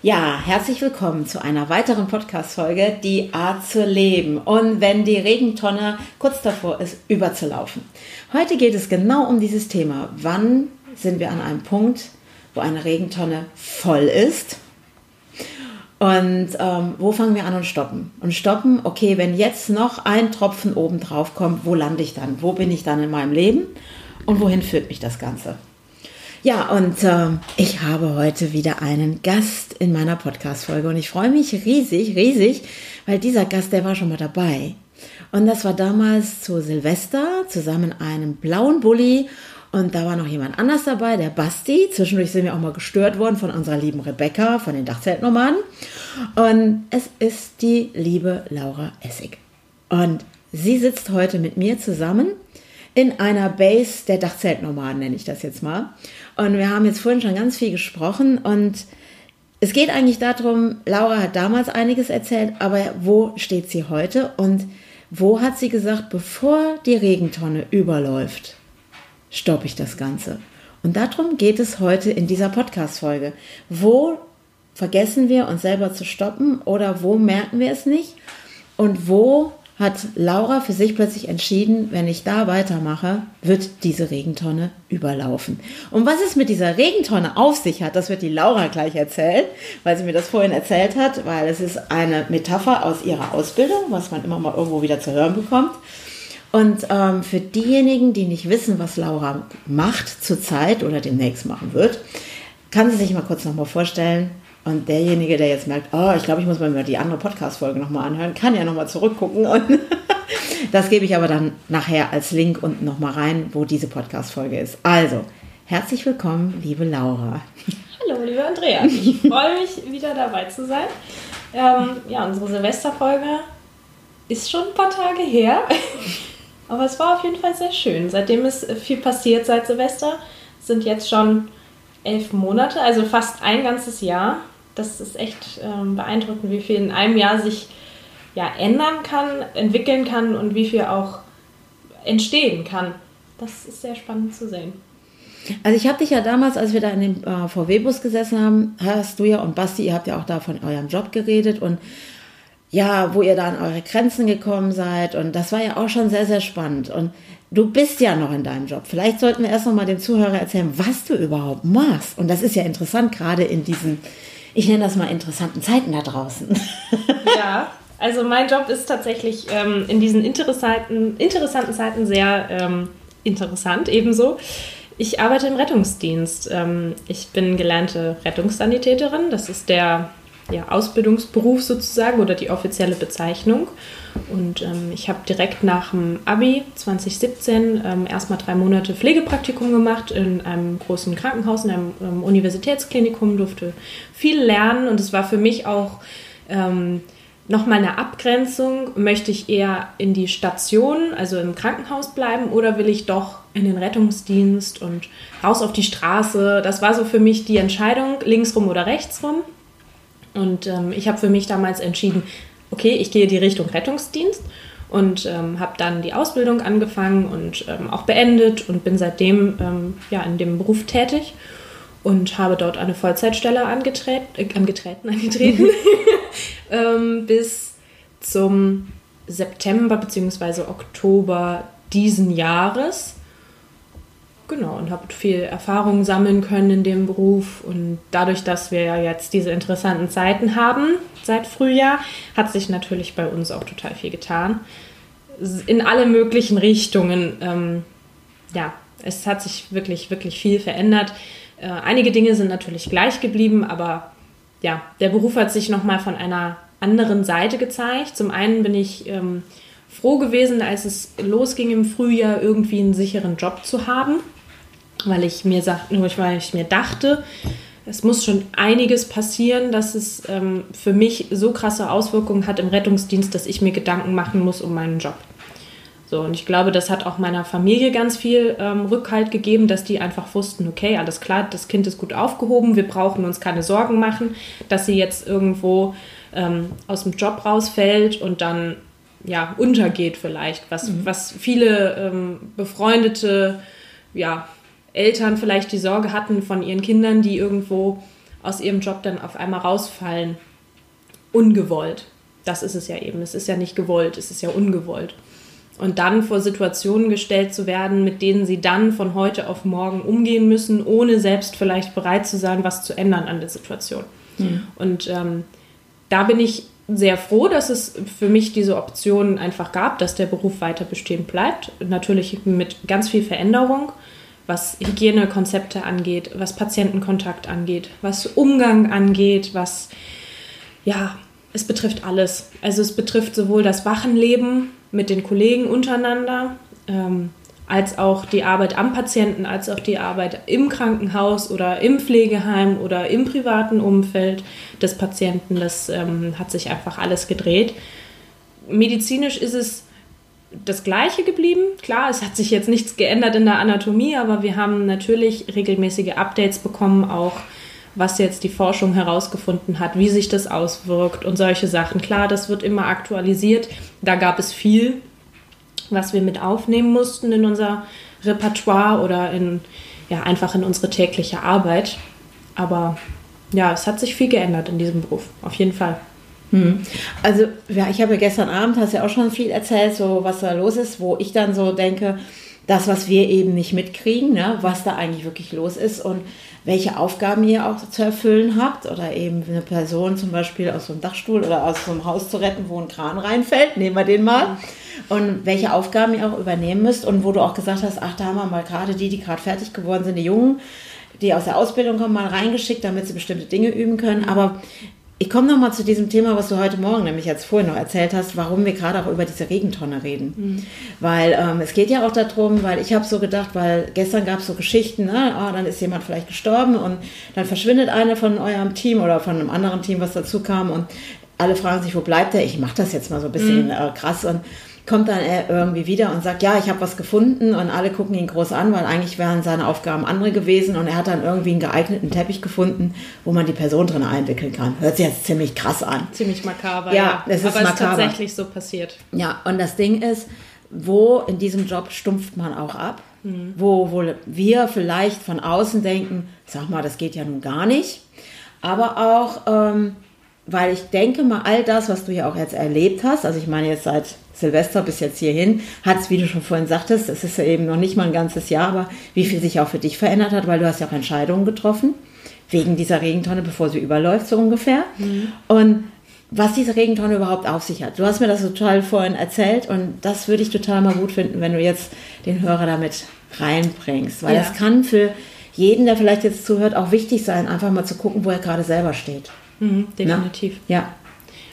Ja, herzlich willkommen zu einer weiteren Podcast-Folge, die Art zu leben. Und wenn die Regentonne kurz davor ist, überzulaufen. Heute geht es genau um dieses Thema. Wann sind wir an einem Punkt, wo eine Regentonne voll ist? Und ähm, wo fangen wir an und stoppen? Und stoppen, okay, wenn jetzt noch ein Tropfen oben drauf kommt, wo lande ich dann? Wo bin ich dann in meinem Leben? Und wohin führt mich das Ganze? Ja, und äh, ich habe heute wieder einen Gast in meiner Podcast-Folge und ich freue mich riesig, riesig, weil dieser Gast, der war schon mal dabei. Und das war damals zu Silvester zusammen in einem blauen Bulli und da war noch jemand anders dabei, der Basti. Zwischendurch sind wir auch mal gestört worden von unserer lieben Rebecca von den Dachzeltnomaden. Und es ist die liebe Laura Essig. Und sie sitzt heute mit mir zusammen in einer Base der Dachzeltnomaden, nenne ich das jetzt mal. Und wir haben jetzt vorhin schon ganz viel gesprochen und es geht eigentlich darum, Laura hat damals einiges erzählt, aber wo steht sie heute und wo hat sie gesagt, bevor die Regentonne überläuft, stoppe ich das Ganze. Und darum geht es heute in dieser Podcast-Folge. Wo vergessen wir uns selber zu stoppen oder wo merken wir es nicht? Und wo hat Laura für sich plötzlich entschieden, wenn ich da weitermache, wird diese Regentonne überlaufen. Und was es mit dieser Regentonne auf sich hat, das wird die Laura gleich erzählen, weil sie mir das vorhin erzählt hat, weil es ist eine Metapher aus ihrer Ausbildung, was man immer mal irgendwo wieder zu hören bekommt. Und ähm, für diejenigen, die nicht wissen, was Laura macht zurzeit oder demnächst machen wird, kann sie sich mal kurz nochmal vorstellen, und derjenige, der jetzt merkt, oh, ich glaube, ich muss mir die andere Podcast-Folge nochmal anhören, kann ja nochmal zurückgucken. Und das gebe ich aber dann nachher als Link unten nochmal rein, wo diese Podcast-Folge ist. Also, herzlich willkommen, liebe Laura. Hallo, liebe Andrea. Ich freue mich, wieder dabei zu sein. Ähm, ja, unsere Silvesterfolge ist schon ein paar Tage her. Aber es war auf jeden Fall sehr schön. Seitdem ist viel passiert seit Silvester. Sind jetzt schon elf Monate, also fast ein ganzes Jahr das ist echt ähm, beeindruckend, wie viel in einem Jahr sich ja, ändern kann, entwickeln kann und wie viel auch entstehen kann. Das ist sehr spannend zu sehen. Also ich habe dich ja damals, als wir da in dem äh, VW-Bus gesessen haben, hast du ja und Basti, ihr habt ja auch da von eurem Job geredet und ja, wo ihr da an eure Grenzen gekommen seid und das war ja auch schon sehr, sehr spannend und du bist ja noch in deinem Job. Vielleicht sollten wir erst noch mal den Zuhörern erzählen, was du überhaupt machst und das ist ja interessant, gerade in diesen ich nenne das mal interessanten Zeiten da draußen. Ja, also mein Job ist tatsächlich ähm, in diesen interessanten, interessanten Zeiten sehr ähm, interessant ebenso. Ich arbeite im Rettungsdienst. Ähm, ich bin gelernte Rettungssanitäterin. Das ist der ja, Ausbildungsberuf sozusagen oder die offizielle Bezeichnung. Und ähm, ich habe direkt nach dem Abi 2017 ähm, erstmal drei Monate Pflegepraktikum gemacht in einem großen Krankenhaus, in einem ähm, Universitätsklinikum, durfte viel lernen und es war für mich auch ähm, nochmal eine Abgrenzung. Möchte ich eher in die Station, also im Krankenhaus bleiben oder will ich doch in den Rettungsdienst und raus auf die Straße? Das war so für mich die Entscheidung, linksrum oder rechtsrum. Und ähm, ich habe für mich damals entschieden, okay, ich gehe die Richtung Rettungsdienst und ähm, habe dann die Ausbildung angefangen und ähm, auch beendet und bin seitdem ähm, ja, in dem Beruf tätig und habe dort eine Vollzeitstelle angetreten, äh, angetreten, angetreten ähm, bis zum September bzw. Oktober diesen Jahres. Genau, und habe viel Erfahrung sammeln können in dem Beruf. Und dadurch, dass wir ja jetzt diese interessanten Zeiten haben, seit Frühjahr, hat sich natürlich bei uns auch total viel getan. In alle möglichen Richtungen. Ähm, ja, es hat sich wirklich, wirklich viel verändert. Äh, einige Dinge sind natürlich gleich geblieben, aber ja, der Beruf hat sich nochmal von einer anderen Seite gezeigt. Zum einen bin ich ähm, froh gewesen, als es losging im Frühjahr, irgendwie einen sicheren Job zu haben weil ich mir, weil ich mir dachte, es muss schon einiges passieren, dass es ähm, für mich so krasse Auswirkungen hat im Rettungsdienst, dass ich mir Gedanken machen muss um meinen Job. So, und ich glaube, das hat auch meiner Familie ganz viel ähm, Rückhalt gegeben, dass die einfach wussten, okay, alles klar, das Kind ist gut aufgehoben, wir brauchen uns keine Sorgen machen, dass sie jetzt irgendwo ähm, aus dem Job rausfällt und dann ja untergeht vielleicht, was, mhm. was viele ähm, befreundete ja, Eltern vielleicht die Sorge hatten von ihren Kindern, die irgendwo aus ihrem Job dann auf einmal rausfallen. Ungewollt. Das ist es ja eben. Es ist ja nicht gewollt, es ist ja ungewollt. Und dann vor Situationen gestellt zu werden, mit denen sie dann von heute auf morgen umgehen müssen, ohne selbst vielleicht bereit zu sein, was zu ändern an der Situation. Mhm. Und ähm, da bin ich sehr froh, dass es für mich diese Option einfach gab, dass der Beruf weiter bestehen bleibt. Natürlich mit ganz viel Veränderung, was Hygienekonzepte angeht, was Patientenkontakt angeht, was Umgang angeht, was, ja, es betrifft alles. Also es betrifft sowohl das Wachenleben mit den Kollegen untereinander, ähm, als auch die Arbeit am Patienten, als auch die Arbeit im Krankenhaus oder im Pflegeheim oder im privaten Umfeld des Patienten. Das ähm, hat sich einfach alles gedreht. Medizinisch ist es das Gleiche geblieben. Klar, es hat sich jetzt nichts geändert in der Anatomie, aber wir haben natürlich regelmäßige Updates bekommen, auch was jetzt die Forschung herausgefunden hat, wie sich das auswirkt und solche Sachen. Klar, das wird immer aktualisiert. Da gab es viel, was wir mit aufnehmen mussten in unser Repertoire oder in, ja, einfach in unsere tägliche Arbeit. Aber ja, es hat sich viel geändert in diesem Beruf, auf jeden Fall. Hm. Also, ja, ich habe gestern Abend, hast ja auch schon viel erzählt, so was da los ist, wo ich dann so denke, das, was wir eben nicht mitkriegen, ne, was da eigentlich wirklich los ist und welche Aufgaben ihr auch zu erfüllen habt oder eben eine Person zum Beispiel aus so einem Dachstuhl oder aus so einem Haus zu retten, wo ein Kran reinfällt, nehmen wir den mal. Und welche Aufgaben ihr auch übernehmen müsst und wo du auch gesagt hast, ach, da haben wir mal gerade die, die gerade fertig geworden sind, die Jungen, die aus der Ausbildung kommen, mal reingeschickt, damit sie bestimmte Dinge üben können. Aber ich komme noch mal zu diesem Thema, was du heute Morgen nämlich jetzt vorhin noch erzählt hast, warum wir gerade auch über diese Regentonne reden. Mhm. Weil ähm, es geht ja auch darum, weil ich habe so gedacht, weil gestern gab es so Geschichten, ne? oh, dann ist jemand vielleicht gestorben und dann verschwindet einer von eurem Team oder von einem anderen Team, was dazu kam und alle fragen sich, wo bleibt der? Ich mache das jetzt mal so ein bisschen mhm. äh, krass und kommt dann er irgendwie wieder und sagt, ja, ich habe was gefunden und alle gucken ihn groß an, weil eigentlich wären seine Aufgaben andere gewesen und er hat dann irgendwie einen geeigneten Teppich gefunden, wo man die Person drin einwickeln kann. Hört sich jetzt ziemlich krass an. Ziemlich makaber, ja. ja. Es ist Aber es ist tatsächlich so passiert. Ja, und das Ding ist, wo in diesem Job stumpft man auch ab, mhm. wo, wo wir vielleicht von außen denken, sag mal, das geht ja nun gar nicht, aber auch... Ähm, weil ich denke mal, all das, was du ja auch jetzt erlebt hast, also ich meine jetzt seit Silvester bis jetzt hierhin, hat es, wie du schon vorhin sagtest, es ist ja eben noch nicht mal ein ganzes Jahr, aber wie viel sich auch für dich verändert hat, weil du hast ja auch Entscheidungen getroffen, wegen dieser Regentonne, bevor sie überläuft, so ungefähr. Mhm. Und was diese Regentonne überhaupt auf sich hat. Du hast mir das total vorhin erzählt und das würde ich total mal gut finden, wenn du jetzt den Hörer damit reinbringst, weil ja. das kann für jeden, der vielleicht jetzt zuhört, auch wichtig sein, einfach mal zu gucken, wo er gerade selber steht. Mhm, definitiv. Na? Ja.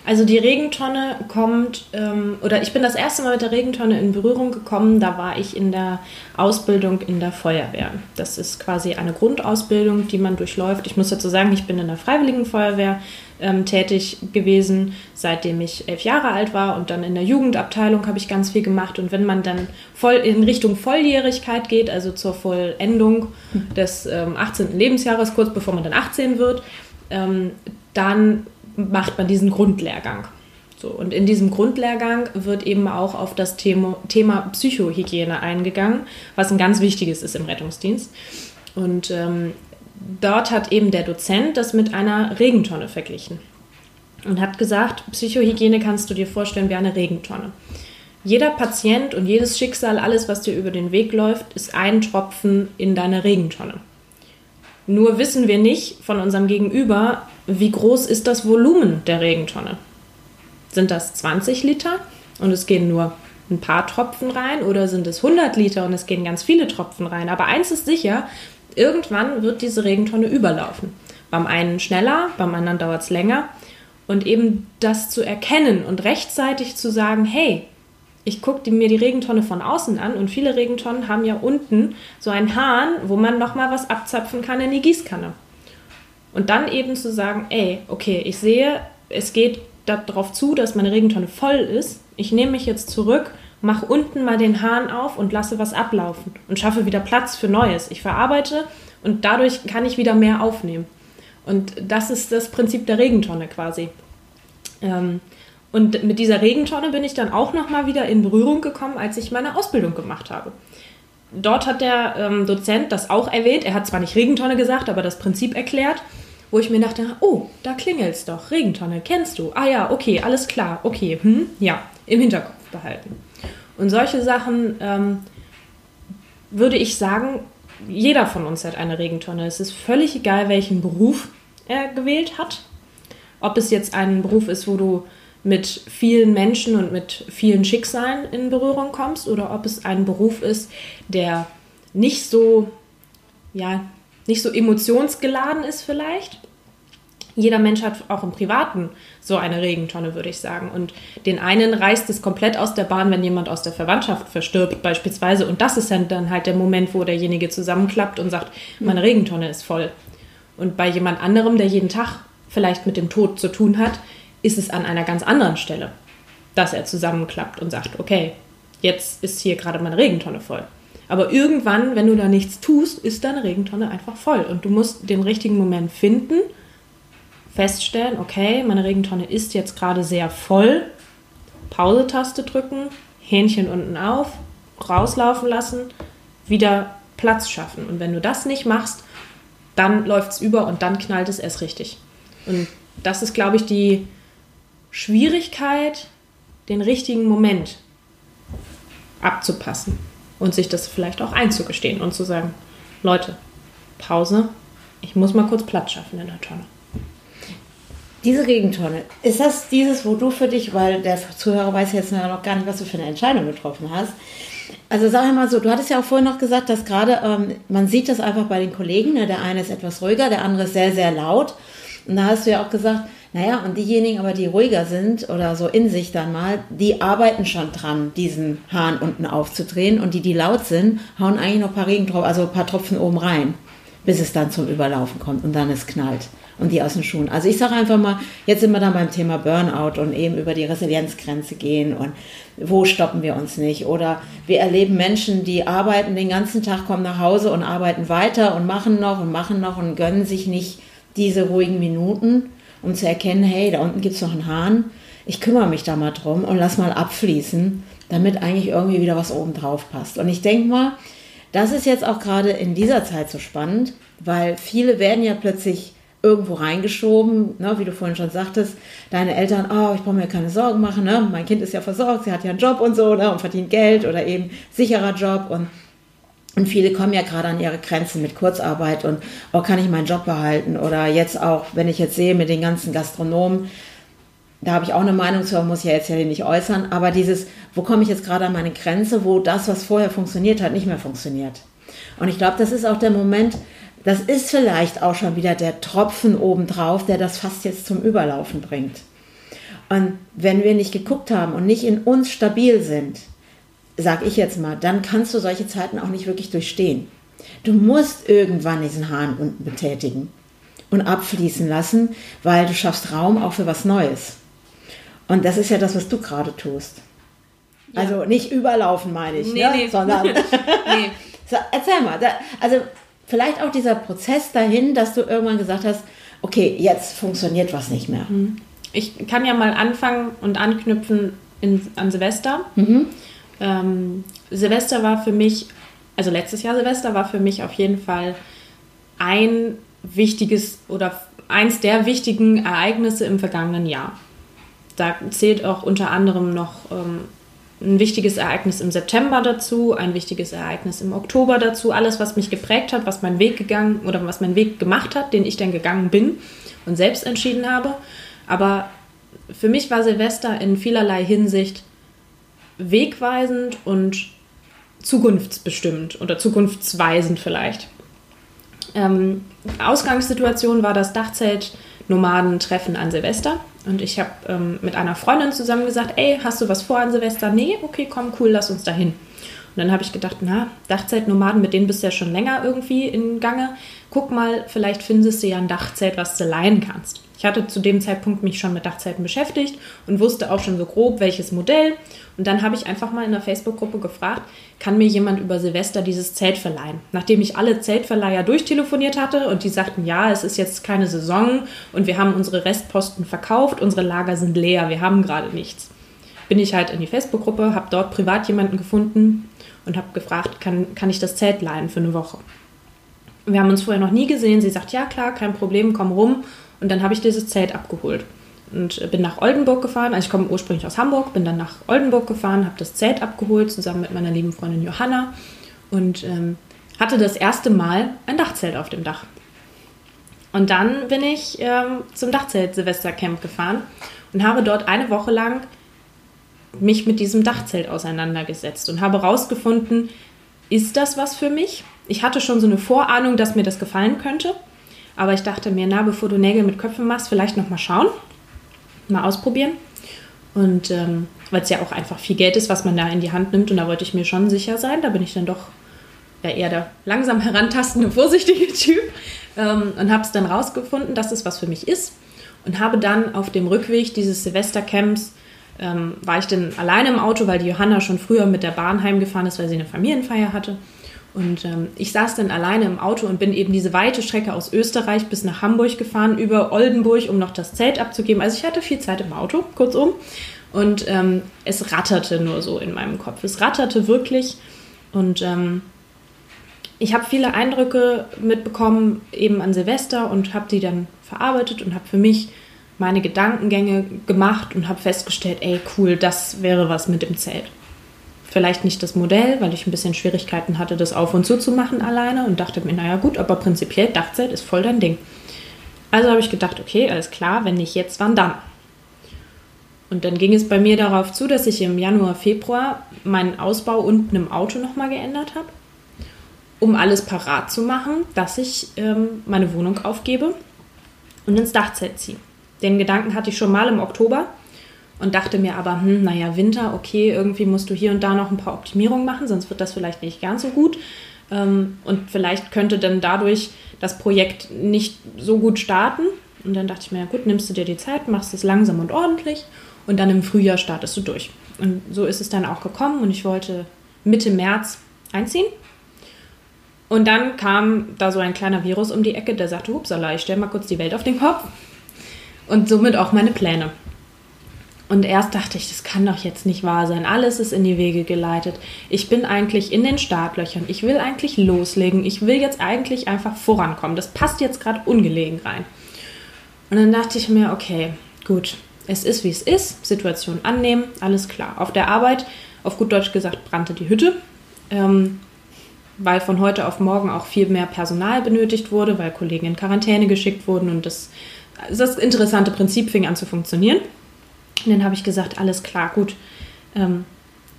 Also die Regentonne kommt, ähm, oder ich bin das erste Mal mit der Regentonne in Berührung gekommen, da war ich in der Ausbildung in der Feuerwehr. Das ist quasi eine Grundausbildung, die man durchläuft. Ich muss dazu sagen, ich bin in der Freiwilligen Feuerwehr ähm, tätig gewesen, seitdem ich elf Jahre alt war und dann in der Jugendabteilung habe ich ganz viel gemacht. Und wenn man dann voll in Richtung Volljährigkeit geht, also zur Vollendung des ähm, 18. Lebensjahres, kurz bevor man dann 18 wird, ähm, dann macht man diesen Grundlehrgang. So, und in diesem Grundlehrgang wird eben auch auf das Thema, Thema Psychohygiene eingegangen, was ein ganz wichtiges ist im Rettungsdienst. Und ähm, dort hat eben der Dozent das mit einer Regentonne verglichen und hat gesagt, Psychohygiene kannst du dir vorstellen wie eine Regentonne. Jeder Patient und jedes Schicksal, alles, was dir über den Weg läuft, ist ein Tropfen in deiner Regentonne. Nur wissen wir nicht von unserem Gegenüber, wie groß ist das Volumen der Regentonne. Sind das 20 Liter und es gehen nur ein paar Tropfen rein oder sind es 100 Liter und es gehen ganz viele Tropfen rein? Aber eins ist sicher, irgendwann wird diese Regentonne überlaufen. Beim einen schneller, beim anderen dauert es länger. Und eben das zu erkennen und rechtzeitig zu sagen, hey, ich gucke mir die Regentonne von außen an und viele Regentonnen haben ja unten so einen Hahn, wo man nochmal was abzapfen kann in die Gießkanne. Und dann eben zu sagen, ey, okay, ich sehe, es geht darauf zu, dass meine Regentonne voll ist. Ich nehme mich jetzt zurück, mache unten mal den Hahn auf und lasse was ablaufen und schaffe wieder Platz für Neues. Ich verarbeite und dadurch kann ich wieder mehr aufnehmen. Und das ist das Prinzip der Regentonne quasi. Ähm, und mit dieser Regentonne bin ich dann auch nochmal wieder in Berührung gekommen, als ich meine Ausbildung gemacht habe. Dort hat der ähm, Dozent das auch erwähnt. Er hat zwar nicht Regentonne gesagt, aber das Prinzip erklärt, wo ich mir dachte, oh, da klingelt's doch, Regentonne, kennst du? Ah ja, okay, alles klar, okay, hm, ja, im Hinterkopf behalten. Und solche Sachen ähm, würde ich sagen, jeder von uns hat eine Regentonne. Es ist völlig egal, welchen Beruf er gewählt hat. Ob es jetzt ein Beruf ist, wo du mit vielen Menschen und mit vielen Schicksalen in Berührung kommst oder ob es ein Beruf ist, der nicht so, ja, nicht so emotionsgeladen ist vielleicht. Jeder Mensch hat auch im Privaten so eine Regentonne, würde ich sagen. Und den einen reißt es komplett aus der Bahn, wenn jemand aus der Verwandtschaft verstirbt, beispielsweise. Und das ist dann halt der Moment, wo derjenige zusammenklappt und sagt, meine Regentonne ist voll. Und bei jemand anderem, der jeden Tag vielleicht mit dem Tod zu tun hat, ist es an einer ganz anderen Stelle, dass er zusammenklappt und sagt, okay, jetzt ist hier gerade meine Regentonne voll. Aber irgendwann, wenn du da nichts tust, ist deine Regentonne einfach voll. Und du musst den richtigen Moment finden, feststellen, okay, meine Regentonne ist jetzt gerade sehr voll. Pause-Taste drücken, Hähnchen unten auf, rauslaufen lassen, wieder Platz schaffen. Und wenn du das nicht machst, dann läuft es über und dann knallt es erst richtig. Und das ist, glaube ich, die Schwierigkeit, den richtigen Moment abzupassen und sich das vielleicht auch einzugestehen und zu sagen, Leute, Pause, ich muss mal kurz Platz schaffen in der Tonne. Diese Regentonne, ist das dieses, wo du für dich, weil der Zuhörer weiß jetzt noch gar nicht, was du für eine Entscheidung getroffen hast. Also sag mal so, du hattest ja auch vorhin noch gesagt, dass gerade, ähm, man sieht das einfach bei den Kollegen, ne? der eine ist etwas ruhiger, der andere ist sehr, sehr laut. Und da hast du ja auch gesagt, naja, und diejenigen aber, die ruhiger sind oder so in sich dann mal, die arbeiten schon dran, diesen Hahn unten aufzudrehen. Und die, die laut sind, hauen eigentlich noch ein paar Regentropfen, also ein paar Tropfen oben rein, bis es dann zum Überlaufen kommt und dann es knallt. Und die aus den Schuhen. Also ich sage einfach mal, jetzt sind wir dann beim Thema Burnout und eben über die Resilienzgrenze gehen und wo stoppen wir uns nicht. Oder wir erleben Menschen, die arbeiten den ganzen Tag, kommen nach Hause und arbeiten weiter und machen noch und machen noch und gönnen sich nicht diese ruhigen Minuten um zu erkennen, hey, da unten gibt es noch einen Hahn, ich kümmere mich da mal drum und lass mal abfließen, damit eigentlich irgendwie wieder was oben drauf passt. Und ich denke mal, das ist jetzt auch gerade in dieser Zeit so spannend, weil viele werden ja plötzlich irgendwo reingeschoben, ne, wie du vorhin schon sagtest, deine Eltern, oh, ich brauche mir keine Sorgen machen, ne, mein Kind ist ja versorgt, sie hat ja einen Job und so ne, und verdient Geld oder eben sicherer Job und und viele kommen ja gerade an ihre Grenzen mit Kurzarbeit und, oh, kann ich meinen Job behalten? Oder jetzt auch, wenn ich jetzt sehe mit den ganzen Gastronomen, da habe ich auch eine Meinung zu, muss ich ja jetzt ja nicht äußern, aber dieses, wo komme ich jetzt gerade an meine Grenze, wo das, was vorher funktioniert hat, nicht mehr funktioniert. Und ich glaube, das ist auch der Moment, das ist vielleicht auch schon wieder der Tropfen obendrauf, der das fast jetzt zum Überlaufen bringt. Und wenn wir nicht geguckt haben und nicht in uns stabil sind, sag ich jetzt mal, dann kannst du solche Zeiten auch nicht wirklich durchstehen. Du musst irgendwann diesen Hahn unten betätigen und abfließen lassen, weil du schaffst Raum auch für was Neues. Und das ist ja das, was du gerade tust. Ja. Also nicht überlaufen, meine ich, nee, ne? nee. sondern. nee. so, erzähl mal, da, also vielleicht auch dieser Prozess dahin, dass du irgendwann gesagt hast, okay, jetzt funktioniert was nicht mehr. Mhm. Ich kann ja mal anfangen und anknüpfen in, an Silvester. Mhm. Ähm, Silvester war für mich, also letztes Jahr Silvester war für mich auf jeden Fall ein wichtiges oder eins der wichtigen Ereignisse im vergangenen Jahr. Da zählt auch unter anderem noch ähm, ein wichtiges Ereignis im September dazu, ein wichtiges Ereignis im Oktober dazu, alles, was mich geprägt hat, was meinen Weg gegangen oder was meinen Weg gemacht hat, den ich dann gegangen bin und selbst entschieden habe. Aber für mich war Silvester in vielerlei Hinsicht wegweisend und zukunftsbestimmt oder zukunftsweisend vielleicht. Ähm, Ausgangssituation war das Dachzelt-Nomaden-Treffen an Silvester. Und ich habe ähm, mit einer Freundin zusammen gesagt, ey, hast du was vor an Silvester? Nee, okay, komm, cool, lass uns dahin. Und dann habe ich gedacht, na, Dachzeltnomaden, mit denen bist du ja schon länger irgendwie in Gange. Guck mal, vielleicht findest du ja ein Dachzelt, was du leihen kannst. Ich hatte zu dem Zeitpunkt mich schon mit Dachzelten beschäftigt und wusste auch schon so grob, welches Modell. Und dann habe ich einfach mal in der Facebook-Gruppe gefragt, kann mir jemand über Silvester dieses Zelt verleihen? Nachdem ich alle Zeltverleiher durchtelefoniert hatte und die sagten, ja, es ist jetzt keine Saison und wir haben unsere Restposten verkauft, unsere Lager sind leer, wir haben gerade nichts. Bin ich halt in die Facebook-Gruppe, habe dort privat jemanden gefunden und habe gefragt, kann, kann ich das Zelt leihen für eine Woche? Wir haben uns vorher noch nie gesehen. Sie sagt, ja klar, kein Problem, komm rum. Und dann habe ich dieses Zelt abgeholt und bin nach Oldenburg gefahren. Also ich komme ursprünglich aus Hamburg, bin dann nach Oldenburg gefahren, habe das Zelt abgeholt zusammen mit meiner lieben Freundin Johanna und ähm, hatte das erste Mal ein Dachzelt auf dem Dach. Und dann bin ich ähm, zum Dachzelt Silvestercamp gefahren und habe dort eine Woche lang mich mit diesem Dachzelt auseinandergesetzt und habe herausgefunden, ist das was für mich? Ich hatte schon so eine Vorahnung, dass mir das gefallen könnte, aber ich dachte mir, na, bevor du Nägel mit Köpfen machst, vielleicht noch mal schauen, mal ausprobieren. Und ähm, weil es ja auch einfach viel Geld ist, was man da in die Hand nimmt und da wollte ich mir schon sicher sein, da bin ich dann doch ja, eher der langsam herantastende, vorsichtige Typ ähm, und habe es dann rausgefunden, dass es was für mich ist und habe dann auf dem Rückweg dieses Silvestercamps ähm, war ich dann alleine im Auto, weil die Johanna schon früher mit der Bahn heimgefahren ist, weil sie eine Familienfeier hatte. Und ähm, ich saß dann alleine im Auto und bin eben diese weite Strecke aus Österreich bis nach Hamburg gefahren, über Oldenburg, um noch das Zelt abzugeben. Also ich hatte viel Zeit im Auto, kurzum. Und ähm, es ratterte nur so in meinem Kopf. Es ratterte wirklich. Und ähm, ich habe viele Eindrücke mitbekommen, eben an Silvester, und habe die dann verarbeitet und habe für mich meine Gedankengänge gemacht und habe festgestellt, ey, cool, das wäre was mit dem Zelt. Vielleicht nicht das Modell, weil ich ein bisschen Schwierigkeiten hatte, das auf und zu zu machen alleine und dachte mir, naja gut, aber prinzipiell Dachzelt ist voll dein Ding. Also habe ich gedacht, okay, alles klar, wenn nicht jetzt, wann dann? Und dann ging es bei mir darauf zu, dass ich im Januar, Februar meinen Ausbau unten im Auto nochmal geändert habe, um alles parat zu machen, dass ich ähm, meine Wohnung aufgebe und ins Dachzelt ziehe. Den Gedanken hatte ich schon mal im Oktober und dachte mir aber, hm, naja, Winter, okay, irgendwie musst du hier und da noch ein paar Optimierungen machen, sonst wird das vielleicht nicht ganz so gut. Ähm, und vielleicht könnte dann dadurch das Projekt nicht so gut starten. Und dann dachte ich mir, ja gut, nimmst du dir die Zeit, machst es langsam und ordentlich und dann im Frühjahr startest du durch. Und so ist es dann auch gekommen und ich wollte Mitte März einziehen. Und dann kam da so ein kleiner Virus um die Ecke, der sagte, hupsala, ich stelle mal kurz die Welt auf den Kopf und somit auch meine Pläne. Und erst dachte ich, das kann doch jetzt nicht wahr sein. Alles ist in die Wege geleitet. Ich bin eigentlich in den Startlöchern. Ich will eigentlich loslegen. Ich will jetzt eigentlich einfach vorankommen. Das passt jetzt gerade ungelegen rein. Und dann dachte ich mir, okay, gut, es ist wie es ist. Situation annehmen, alles klar. Auf der Arbeit, auf gut Deutsch gesagt, brannte die Hütte. Ähm, weil von heute auf morgen auch viel mehr Personal benötigt wurde, weil Kollegen in Quarantäne geschickt wurden und das das interessante Prinzip fing an zu funktionieren. Und dann habe ich gesagt, alles klar, gut. Ähm,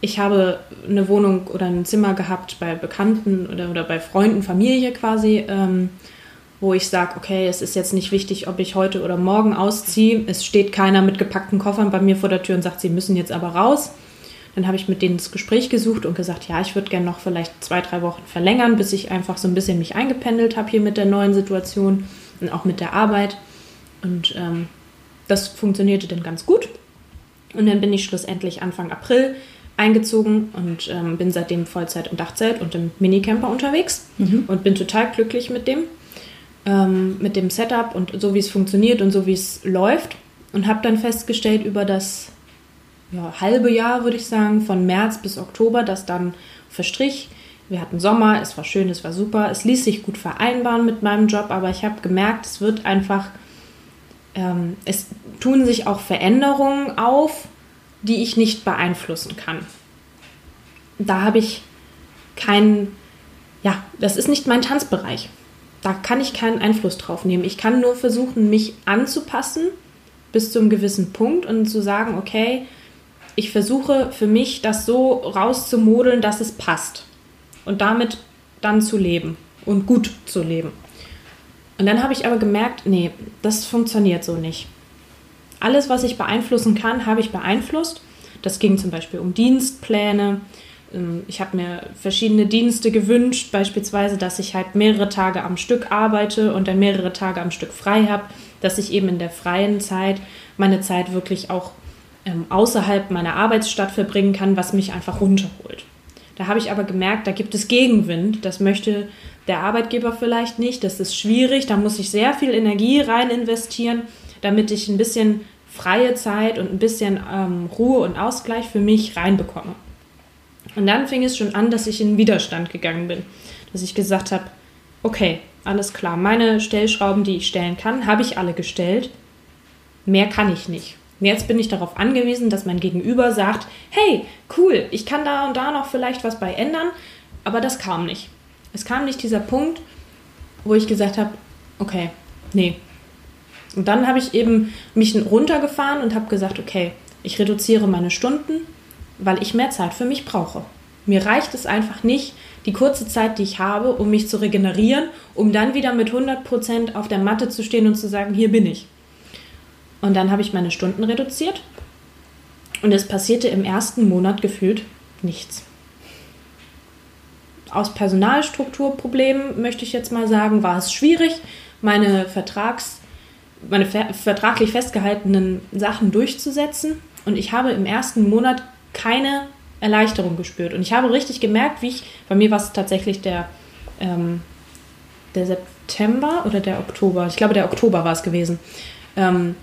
ich habe eine Wohnung oder ein Zimmer gehabt bei Bekannten oder, oder bei Freunden, Familie quasi, ähm, wo ich sage, okay, es ist jetzt nicht wichtig, ob ich heute oder morgen ausziehe. Es steht keiner mit gepackten Koffern bei mir vor der Tür und sagt, sie müssen jetzt aber raus. Dann habe ich mit denen das Gespräch gesucht und gesagt, ja, ich würde gerne noch vielleicht zwei, drei Wochen verlängern, bis ich einfach so ein bisschen mich eingependelt habe hier mit der neuen Situation und auch mit der Arbeit. Und ähm, das funktionierte dann ganz gut. Und dann bin ich schlussendlich Anfang April eingezogen und ähm, bin seitdem Vollzeit im Dachzelt und im Minicamper unterwegs mhm. und bin total glücklich mit dem, ähm, mit dem Setup und so wie es funktioniert und so wie es läuft. Und habe dann festgestellt über das ja, halbe Jahr, würde ich sagen, von März bis Oktober, dass dann verstrich. Wir hatten Sommer, es war schön, es war super, es ließ sich gut vereinbaren mit meinem Job, aber ich habe gemerkt, es wird einfach ähm, es tun sich auch Veränderungen auf, die ich nicht beeinflussen kann. Da habe ich keinen, ja, das ist nicht mein Tanzbereich. Da kann ich keinen Einfluss drauf nehmen. Ich kann nur versuchen, mich anzupassen bis zu einem gewissen Punkt und zu sagen, okay, ich versuche für mich das so rauszumodeln, dass es passt. Und damit dann zu leben und gut zu leben. Und dann habe ich aber gemerkt, nee, das funktioniert so nicht. Alles, was ich beeinflussen kann, habe ich beeinflusst. Das ging zum Beispiel um Dienstpläne. Ähm, ich habe mir verschiedene Dienste gewünscht, beispielsweise, dass ich halt mehrere Tage am Stück arbeite und dann mehrere Tage am Stück frei habe, dass ich eben in der freien Zeit meine Zeit wirklich auch ähm, außerhalb meiner Arbeitsstadt verbringen kann, was mich einfach runterholt. Da habe ich aber gemerkt, da gibt es Gegenwind. Das möchte der Arbeitgeber vielleicht nicht. Das ist schwierig. Da muss ich sehr viel Energie rein investieren, damit ich ein bisschen freie Zeit und ein bisschen ähm, Ruhe und Ausgleich für mich reinbekomme. Und dann fing es schon an, dass ich in Widerstand gegangen bin. Dass ich gesagt habe, okay, alles klar. Meine Stellschrauben, die ich stellen kann, habe ich alle gestellt. Mehr kann ich nicht. Jetzt bin ich darauf angewiesen, dass mein Gegenüber sagt, hey, cool, ich kann da und da noch vielleicht was bei ändern, aber das kam nicht. Es kam nicht dieser Punkt, wo ich gesagt habe, okay, nee. Und dann habe ich eben mich runtergefahren und habe gesagt, okay, ich reduziere meine Stunden, weil ich mehr Zeit für mich brauche. Mir reicht es einfach nicht, die kurze Zeit, die ich habe, um mich zu regenerieren, um dann wieder mit 100% auf der Matte zu stehen und zu sagen, hier bin ich. Und dann habe ich meine Stunden reduziert und es passierte im ersten Monat gefühlt nichts. Aus Personalstrukturproblemen möchte ich jetzt mal sagen, war es schwierig, meine Vertrags, meine ver vertraglich festgehaltenen Sachen durchzusetzen. Und ich habe im ersten Monat keine Erleichterung gespürt. Und ich habe richtig gemerkt, wie ich, bei mir war es tatsächlich der, ähm, der September oder der Oktober, ich glaube der Oktober war es gewesen, ähm,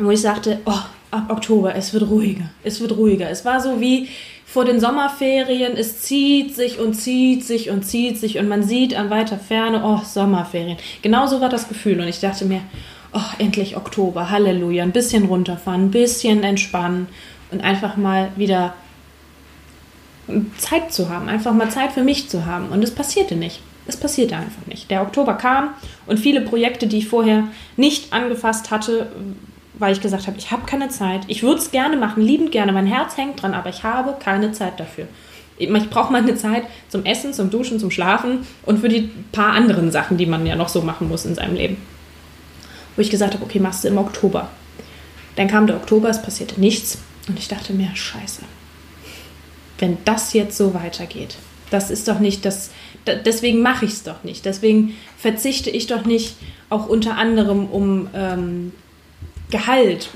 wo ich sagte, oh, ab Oktober, es wird ruhiger, es wird ruhiger. Es war so wie vor den Sommerferien, es zieht sich und zieht sich und zieht sich und man sieht an weiter Ferne, oh, Sommerferien. Genauso war das Gefühl und ich dachte mir, oh, endlich Oktober, Halleluja, ein bisschen runterfahren, ein bisschen entspannen und einfach mal wieder Zeit zu haben, einfach mal Zeit für mich zu haben. Und es passierte nicht. Es passierte einfach nicht. Der Oktober kam und viele Projekte, die ich vorher nicht angefasst hatte, weil ich gesagt habe, ich habe keine Zeit. Ich würde es gerne machen, liebend gerne. Mein Herz hängt dran, aber ich habe keine Zeit dafür. Ich brauche meine Zeit zum Essen, zum Duschen, zum Schlafen und für die paar anderen Sachen, die man ja noch so machen muss in seinem Leben. Wo ich gesagt habe, okay, machst du im Oktober. Dann kam der Oktober, es passierte nichts und ich dachte mir, scheiße, wenn das jetzt so weitergeht, das ist doch nicht das, deswegen mache ich es doch nicht. Deswegen verzichte ich doch nicht auch unter anderem um ähm, Gehalt.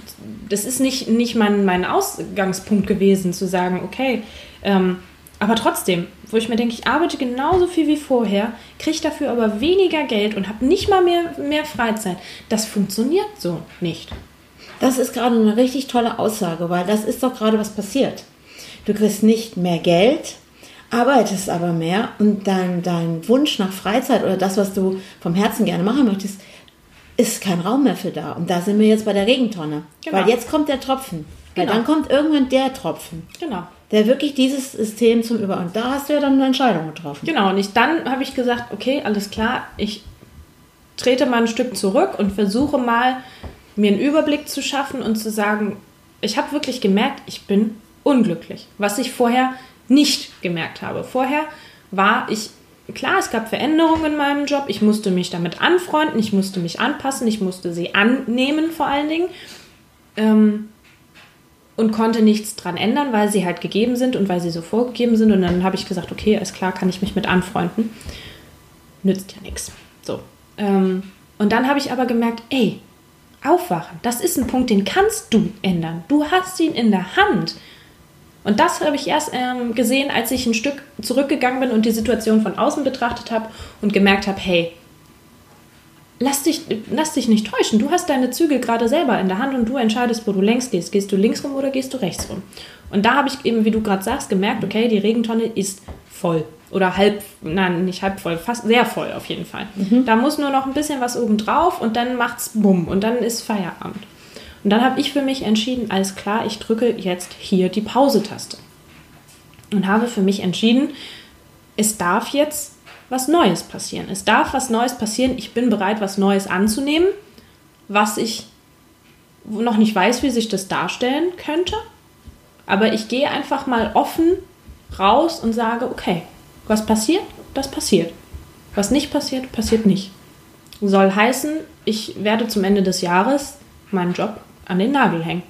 Das ist nicht, nicht mein, mein Ausgangspunkt gewesen, zu sagen, okay, ähm, aber trotzdem, wo ich mir denke, ich arbeite genauso viel wie vorher, kriege dafür aber weniger Geld und habe nicht mal mehr, mehr Freizeit. Das funktioniert so nicht. Das ist gerade eine richtig tolle Aussage, weil das ist doch gerade was passiert. Du kriegst nicht mehr Geld, arbeitest aber mehr und dein, dein Wunsch nach Freizeit oder das, was du vom Herzen gerne machen möchtest, ist kein Raum mehr für da. Und da sind wir jetzt bei der Regentonne. Genau. Weil jetzt kommt der Tropfen. Weil genau. dann kommt irgendwann der Tropfen. Genau. Der wirklich dieses System zum Über. Und da hast du ja dann eine Entscheidung getroffen. Genau. Und ich, dann habe ich gesagt, okay, alles klar, ich trete mal ein Stück zurück und versuche mal, mir einen Überblick zu schaffen und zu sagen, ich habe wirklich gemerkt, ich bin unglücklich. Was ich vorher nicht gemerkt habe. Vorher war ich klar, es gab Veränderungen in meinem Job. Ich musste mich damit anfreunden, ich musste mich anpassen, ich musste sie annehmen vor allen Dingen. Ähm, und konnte nichts dran ändern, weil sie halt gegeben sind und weil sie so vorgegeben sind. Und dann habe ich gesagt, okay, alles klar, kann ich mich mit anfreunden. Nützt ja nichts. So. Ähm, und dann habe ich aber gemerkt, ey, aufwachen, das ist ein Punkt, den kannst du ändern. Du hast ihn in der Hand. Und das habe ich erst ähm, gesehen, als ich ein Stück zurückgegangen bin und die Situation von außen betrachtet habe und gemerkt habe, hey, lass dich, lass dich nicht täuschen. Du hast deine Zügel gerade selber in der Hand und du entscheidest, wo du längs gehst. Gehst du links rum oder gehst du rechts rum? Und da habe ich eben, wie du gerade sagst, gemerkt, okay, die Regentonne ist voll. Oder halb, nein, nicht halb voll, fast sehr voll auf jeden Fall. Mhm. Da muss nur noch ein bisschen was oben drauf und dann macht's bumm und dann ist Feierabend. Und dann habe ich für mich entschieden, alles klar, ich drücke jetzt hier die Pause-Taste. Und habe für mich entschieden, es darf jetzt was Neues passieren. Es darf was Neues passieren. Ich bin bereit, was Neues anzunehmen, was ich noch nicht weiß, wie sich das darstellen könnte. Aber ich gehe einfach mal offen raus und sage, okay, was passiert, das passiert. Was nicht passiert, passiert nicht. Soll heißen, ich werde zum Ende des Jahres meinen Job an den Nagel hängen.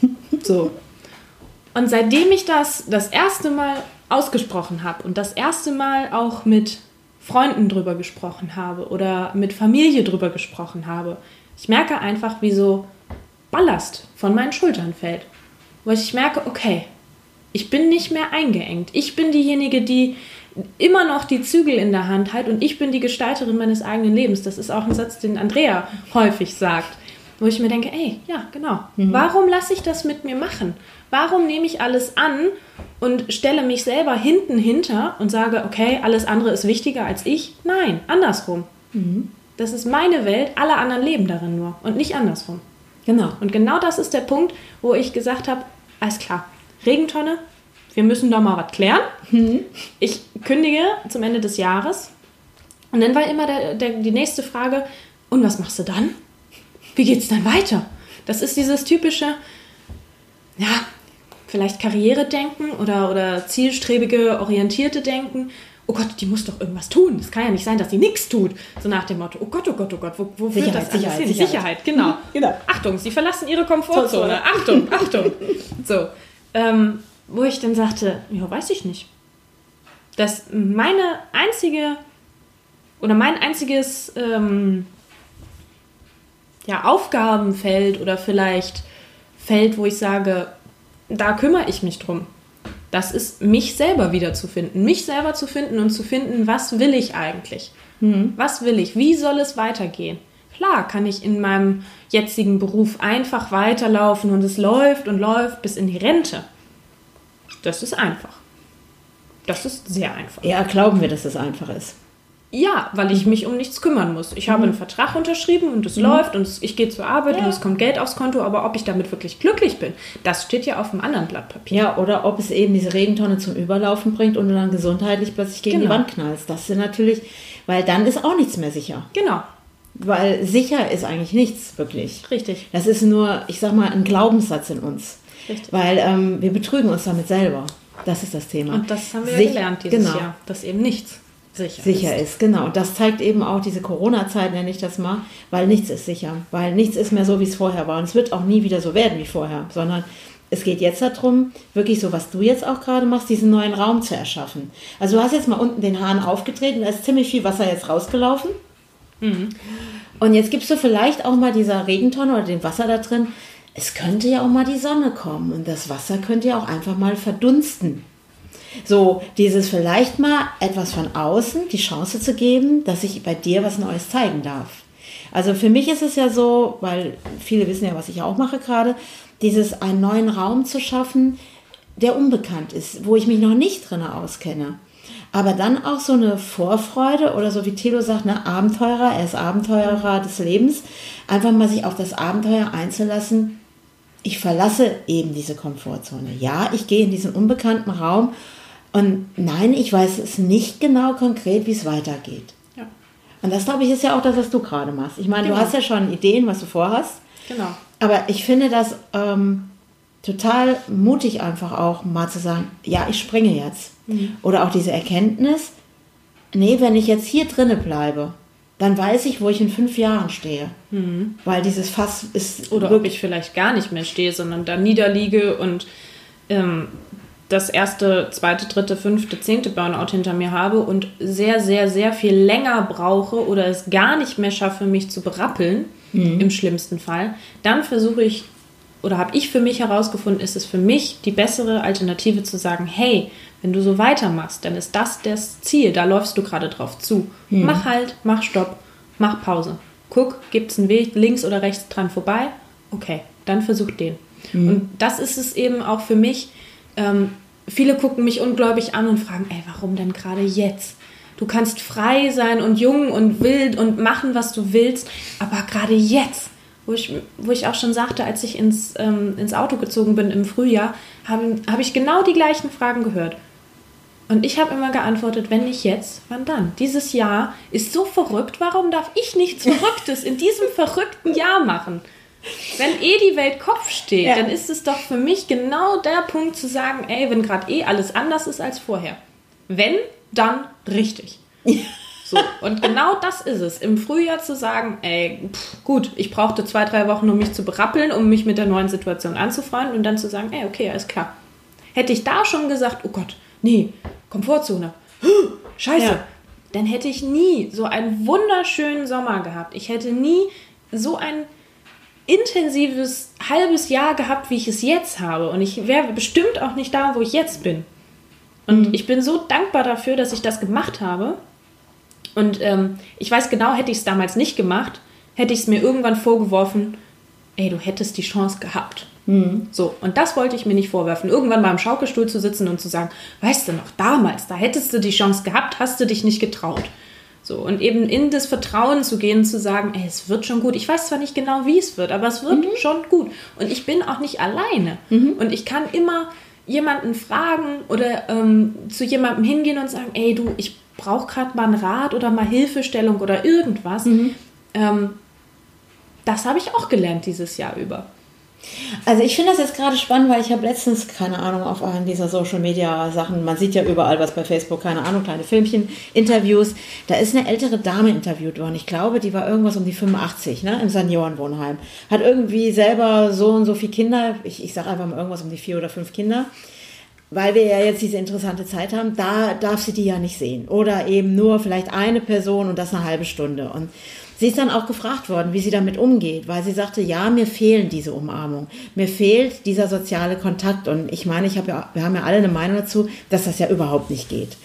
So. Und seitdem ich das das erste Mal ausgesprochen habe und das erste Mal auch mit Freunden drüber gesprochen habe oder mit Familie drüber gesprochen habe, ich merke einfach, wie so Ballast von meinen Schultern fällt. Wo ich merke, okay, ich bin nicht mehr eingeengt. Ich bin diejenige, die immer noch die Zügel in der Hand hat und ich bin die Gestalterin meines eigenen Lebens. Das ist auch ein Satz, den Andrea häufig sagt wo ich mir denke, ey, ja, genau. Mhm. Warum lasse ich das mit mir machen? Warum nehme ich alles an und stelle mich selber hinten hinter und sage, okay, alles andere ist wichtiger als ich? Nein, andersrum. Mhm. Das ist meine Welt, alle anderen leben darin nur und nicht andersrum. Genau. Und genau das ist der Punkt, wo ich gesagt habe, alles klar, Regentonne, wir müssen da mal was klären. Mhm. Ich kündige zum Ende des Jahres. Und dann war immer der, der, die nächste Frage, und was machst du dann? Wie geht es dann weiter? Das ist dieses typische, ja, vielleicht Karrieredenken oder, oder zielstrebige, orientierte Denken. Oh Gott, die muss doch irgendwas tun. Es kann ja nicht sein, dass sie nichts tut. So nach dem Motto, oh Gott, oh Gott, oh Gott, wo, wo führt das Sicherheit, hin? Sicherheit, Sicherheit genau. Mhm, genau. Achtung, sie verlassen ihre Komfortzone. Achtung, Achtung. So, ähm, wo ich dann sagte, ja, weiß ich nicht. Dass meine einzige oder mein einziges ähm, ja, Aufgabenfeld oder vielleicht Feld, wo ich sage, da kümmere ich mich drum. Das ist mich selber wiederzufinden, mich selber zu finden und zu finden, was will ich eigentlich? Mhm. Was will ich? Wie soll es weitergehen? Klar kann ich in meinem jetzigen Beruf einfach weiterlaufen und es läuft und läuft bis in die Rente. Das ist einfach. Das ist sehr einfach. Ja, glauben wir, dass es einfach ist. Ja, weil ich mich um nichts kümmern muss. Ich habe mhm. einen Vertrag unterschrieben und es mhm. läuft und ich gehe zur Arbeit ja. und es kommt Geld aufs Konto, aber ob ich damit wirklich glücklich bin, das steht ja auf einem anderen Blatt Papier. Ja, oder ob es eben diese Regentonne zum Überlaufen bringt und du dann gesundheitlich plötzlich gegen genau. die Wand knallst. Das ist natürlich, weil dann ist auch nichts mehr sicher. Genau. Weil sicher ist eigentlich nichts wirklich. Richtig. Das ist nur, ich sag mal, ein Glaubenssatz in uns. Richtig. Weil ähm, wir betrügen uns damit selber. Das ist das Thema. Und das haben wir Sich, ja gelernt dieses genau. Jahr, dass eben nichts sicher, sicher ist. ist. Genau, und das zeigt eben auch diese Corona-Zeit, nenne ich das mal, weil nichts ist sicher, weil nichts ist mehr so, wie es vorher war. Und es wird auch nie wieder so werden wie vorher, sondern es geht jetzt darum, wirklich so, was du jetzt auch gerade machst, diesen neuen Raum zu erschaffen. Also du hast jetzt mal unten den Hahn aufgetreten, da ist ziemlich viel Wasser jetzt rausgelaufen. Mhm. Und jetzt gibst du vielleicht auch mal dieser Regentonne oder dem Wasser da drin, es könnte ja auch mal die Sonne kommen und das Wasser könnte ja auch einfach mal verdunsten. So, dieses vielleicht mal etwas von außen, die Chance zu geben, dass ich bei dir was Neues zeigen darf. Also für mich ist es ja so, weil viele wissen ja, was ich auch mache gerade, dieses einen neuen Raum zu schaffen, der unbekannt ist, wo ich mich noch nicht drin auskenne. Aber dann auch so eine Vorfreude oder so wie Thilo sagt, ne, Abenteurer, er ist Abenteurer des Lebens, einfach mal sich auf das Abenteuer einzulassen. Ich verlasse eben diese Komfortzone. Ja, ich gehe in diesen unbekannten Raum und nein, ich weiß es nicht genau konkret, wie es weitergeht. Ja. Und das, glaube ich, ist ja auch das, was du gerade machst. Ich meine, genau. du hast ja schon Ideen, was du vorhast. Genau. Aber ich finde das ähm, total mutig einfach auch mal zu sagen, ja, ich springe jetzt. Mhm. Oder auch diese Erkenntnis, nee, wenn ich jetzt hier drinne bleibe, dann weiß ich, wo ich in fünf Jahren stehe. Mhm. Weil dieses Fass ist. Oder ob ich vielleicht gar nicht mehr stehe, sondern da niederliege und ähm, das erste, zweite, dritte, fünfte, zehnte Burnout hinter mir habe und sehr, sehr, sehr viel länger brauche oder es gar nicht mehr schaffe, mich zu berappeln, mhm. im schlimmsten Fall, dann versuche ich oder habe ich für mich herausgefunden, ist es für mich die bessere Alternative zu sagen, hey, wenn du so weitermachst, dann ist das das Ziel, da läufst du gerade drauf zu. Mhm. Mach halt, mach Stopp, mach Pause. Guck, gibt es einen Weg links oder rechts dran vorbei? Okay, dann versuch den. Mhm. Und das ist es eben auch für mich, ähm, viele gucken mich ungläubig an und fragen, ey, warum denn gerade jetzt? Du kannst frei sein und jung und wild und machen, was du willst, aber gerade jetzt, wo ich, wo ich auch schon sagte, als ich ins, ähm, ins Auto gezogen bin im Frühjahr, habe hab ich genau die gleichen Fragen gehört. Und ich habe immer geantwortet, wenn nicht jetzt, wann dann? Dieses Jahr ist so verrückt, warum darf ich nichts Verrücktes in diesem verrückten Jahr machen? Wenn eh die Welt Kopf steht, ja. dann ist es doch für mich genau der Punkt zu sagen, ey, wenn gerade eh alles anders ist als vorher. Wenn, dann richtig. So, und genau das ist es. Im Frühjahr zu sagen, ey, pff, gut, ich brauchte zwei, drei Wochen, um mich zu berappeln, um mich mit der neuen Situation anzufreunden und dann zu sagen, ey, okay, alles klar. Hätte ich da schon gesagt, oh Gott, nee, Komfortzone, scheiße, ja. dann hätte ich nie so einen wunderschönen Sommer gehabt. Ich hätte nie so ein intensives halbes Jahr gehabt, wie ich es jetzt habe. Und ich wäre bestimmt auch nicht da, wo ich jetzt bin. Und mhm. ich bin so dankbar dafür, dass ich das gemacht habe. Und ähm, ich weiß genau, hätte ich es damals nicht gemacht, hätte ich es mir irgendwann vorgeworfen, ey, du hättest die Chance gehabt. Mhm. So, und das wollte ich mir nicht vorwerfen. Irgendwann mal im Schaukelstuhl zu sitzen und zu sagen, weißt du noch, damals, da hättest du die Chance gehabt, hast du dich nicht getraut. So, und eben in das Vertrauen zu gehen, zu sagen, ey, es wird schon gut. Ich weiß zwar nicht genau, wie es wird, aber es wird mhm. schon gut. Und ich bin auch nicht alleine. Mhm. Und ich kann immer jemanden fragen oder ähm, zu jemandem hingehen und sagen, ey, du, ich brauche gerade mal einen Rat oder mal Hilfestellung oder irgendwas. Mhm. Ähm, das habe ich auch gelernt dieses Jahr über. Also ich finde das jetzt gerade spannend, weil ich habe letztens, keine Ahnung, auf einen dieser Social Media Sachen, man sieht ja überall was bei Facebook, keine Ahnung, kleine Filmchen, Interviews. Da ist eine ältere Dame interviewt worden. Ich glaube, die war irgendwas um die 85, ne, im Seniorenwohnheim. Hat irgendwie selber so und so viele Kinder, ich, ich sage einfach mal irgendwas um die vier oder fünf Kinder. Weil wir ja jetzt diese interessante Zeit haben, da darf sie die ja nicht sehen. Oder eben nur vielleicht eine Person und das eine halbe Stunde. Und Sie ist dann auch gefragt worden, wie sie damit umgeht, weil sie sagte, ja, mir fehlen diese Umarmung, mir fehlt dieser soziale Kontakt. Und ich meine, ich habe ja, wir haben ja alle eine Meinung dazu, dass das ja überhaupt nicht geht.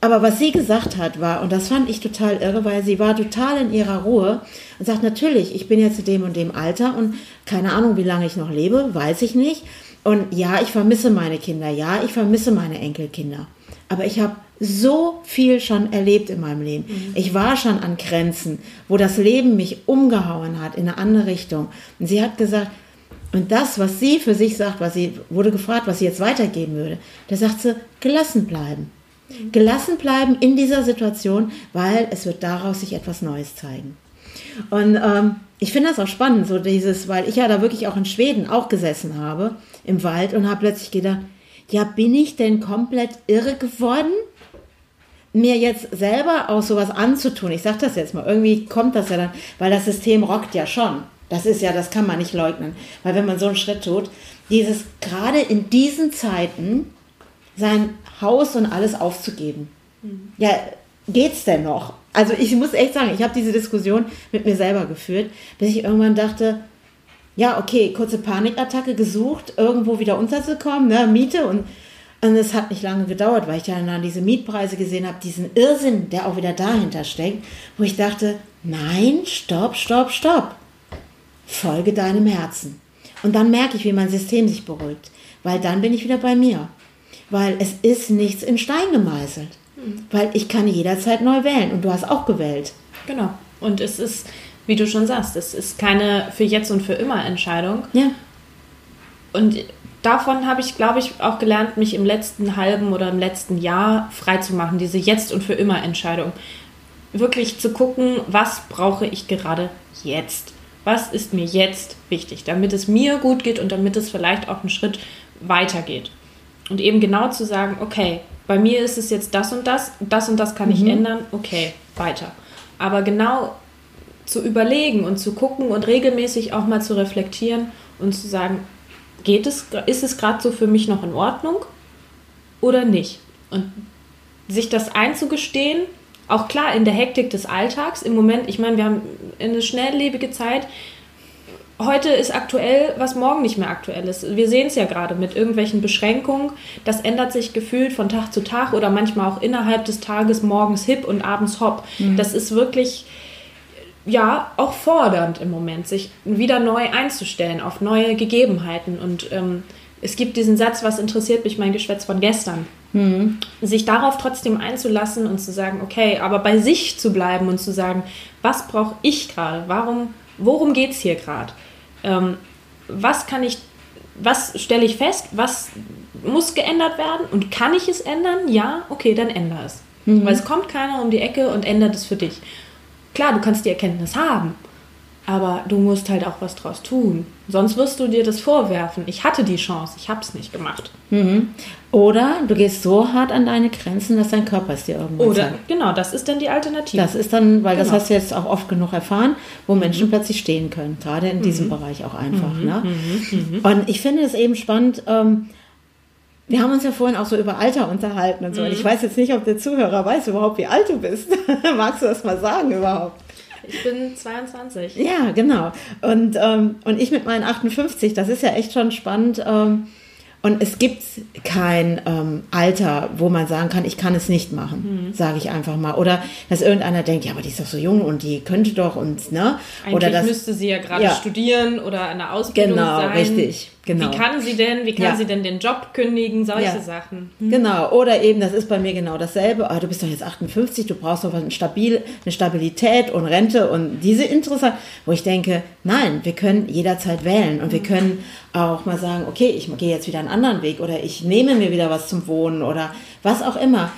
Aber was sie gesagt hat war, und das fand ich total irre, weil sie war total in ihrer Ruhe und sagt, natürlich, ich bin jetzt in dem und dem Alter und keine Ahnung, wie lange ich noch lebe, weiß ich nicht. Und ja, ich vermisse meine Kinder, ja, ich vermisse meine Enkelkinder. Aber ich habe so viel schon erlebt in meinem Leben. Mhm. Ich war schon an Grenzen, wo das Leben mich umgehauen hat in eine andere Richtung. Und sie hat gesagt, und das, was sie für sich sagt, was sie wurde gefragt, was sie jetzt weitergeben würde, da sagt sie, gelassen bleiben. Mhm. Gelassen bleiben in dieser Situation, weil es wird daraus sich etwas Neues zeigen. Und ähm, ich finde das auch spannend, so dieses, weil ich ja da wirklich auch in Schweden auch gesessen habe im Wald und habe plötzlich gedacht, ja, bin ich denn komplett irre geworden? Mir jetzt selber auch sowas anzutun, ich sage das jetzt mal, irgendwie kommt das ja dann, weil das System rockt ja schon. Das ist ja, das kann man nicht leugnen. Weil wenn man so einen Schritt tut, dieses gerade in diesen Zeiten sein Haus und alles aufzugeben. Mhm. Ja, geht's denn noch? Also ich muss echt sagen, ich habe diese Diskussion mit mir selber geführt, bis ich irgendwann dachte, ja, okay, kurze Panikattacke gesucht, irgendwo wieder unterzukommen, ne, Miete und, und es hat nicht lange gedauert, weil ich dann diese Mietpreise gesehen habe, diesen Irrsinn, der auch wieder dahinter steckt, wo ich dachte, nein, stopp, stopp, stopp. Folge deinem Herzen. Und dann merke ich, wie mein System sich beruhigt, weil dann bin ich wieder bei mir. Weil es ist nichts in Stein gemeißelt. Hm. Weil ich kann jederzeit neu wählen und du hast auch gewählt. Genau. Und es ist, wie du schon sagst, es ist keine für jetzt und für immer Entscheidung. Ja. Und davon habe ich, glaube ich, auch gelernt, mich im letzten halben oder im letzten Jahr freizumachen, diese Jetzt und für immer Entscheidung. Wirklich zu gucken, was brauche ich gerade jetzt? Was ist mir jetzt wichtig, damit es mir gut geht und damit es vielleicht auch einen Schritt weitergeht. Und eben genau zu sagen, okay, bei mir ist es jetzt das und das, das und das kann mhm. ich ändern, okay, weiter. Aber genau zu überlegen und zu gucken und regelmäßig auch mal zu reflektieren und zu sagen, geht es, ist es gerade so für mich noch in Ordnung oder nicht? Und sich das einzugestehen, auch klar in der Hektik des Alltags, im Moment, ich meine, wir haben eine schnelllebige Zeit, heute ist aktuell, was morgen nicht mehr aktuell ist. Wir sehen es ja gerade mit irgendwelchen Beschränkungen. Das ändert sich gefühlt von Tag zu Tag oder manchmal auch innerhalb des Tages morgens hip und abends hopp. Mhm. Das ist wirklich ja auch fordernd im Moment, sich wieder neu einzustellen auf neue Gegebenheiten. Und ähm, es gibt diesen Satz, was interessiert mich mein Geschwätz von gestern. Mhm. Sich darauf trotzdem einzulassen und zu sagen, okay, aber bei sich zu bleiben und zu sagen, was brauche ich gerade? Warum, worum geht es hier gerade? Ähm, was kann ich, was stelle ich fest? Was muss geändert werden? Und kann ich es ändern? Ja, okay, dann ändere es. Mhm. Weil es kommt keiner um die Ecke und ändert es für dich. Klar, du kannst die Erkenntnis haben, aber du musst halt auch was draus tun. Sonst wirst du dir das vorwerfen. Ich hatte die Chance, ich habe es nicht gemacht. Mhm. Oder du gehst so hart an deine Grenzen, dass dein Körper es dir irgendwann Oder, sagt. genau, das ist dann die Alternative. Das ist dann, weil genau. das hast du jetzt auch oft genug erfahren, wo mhm. Menschen plötzlich stehen können. Gerade in mhm. diesem Bereich auch einfach. Mhm. Ne? Mhm. Mhm. Und ich finde es eben spannend, ähm, wir haben uns ja vorhin auch so über Alter unterhalten und so. Mhm. Und ich weiß jetzt nicht, ob der Zuhörer weiß überhaupt, wie alt du bist. Magst du das mal sagen überhaupt? Ich bin 22. Ja, genau. Und, ähm, und ich mit meinen 58, das ist ja echt schon spannend. Ähm, Und es gibt kein ähm, Alter, wo man sagen kann, ich kann es nicht machen, mhm. sage ich einfach mal. Oder dass irgendeiner denkt, ja, aber die ist doch so jung und die könnte doch und ne? Eigentlich oder das, müsste sie ja gerade ja. studieren oder eine Ausbildung genau, sein. Genau, richtig. Genau. Wie kann sie denn, wie kann Ja. sie denn den Job kündigen, solche Ja. Sachen. Genau, oder eben, das ist bei mir genau dasselbe. Ah, du bist doch jetzt 58, du brauchst doch was stabil, eine Stabilität und Rente und diese interessant, wo ich denke, nein, wir können jederzeit wählen und wir können auch mal sagen, okay, ich gehe jetzt wieder einen anderen Weg oder ich nehme mir wieder was zum Wohnen oder was auch immer.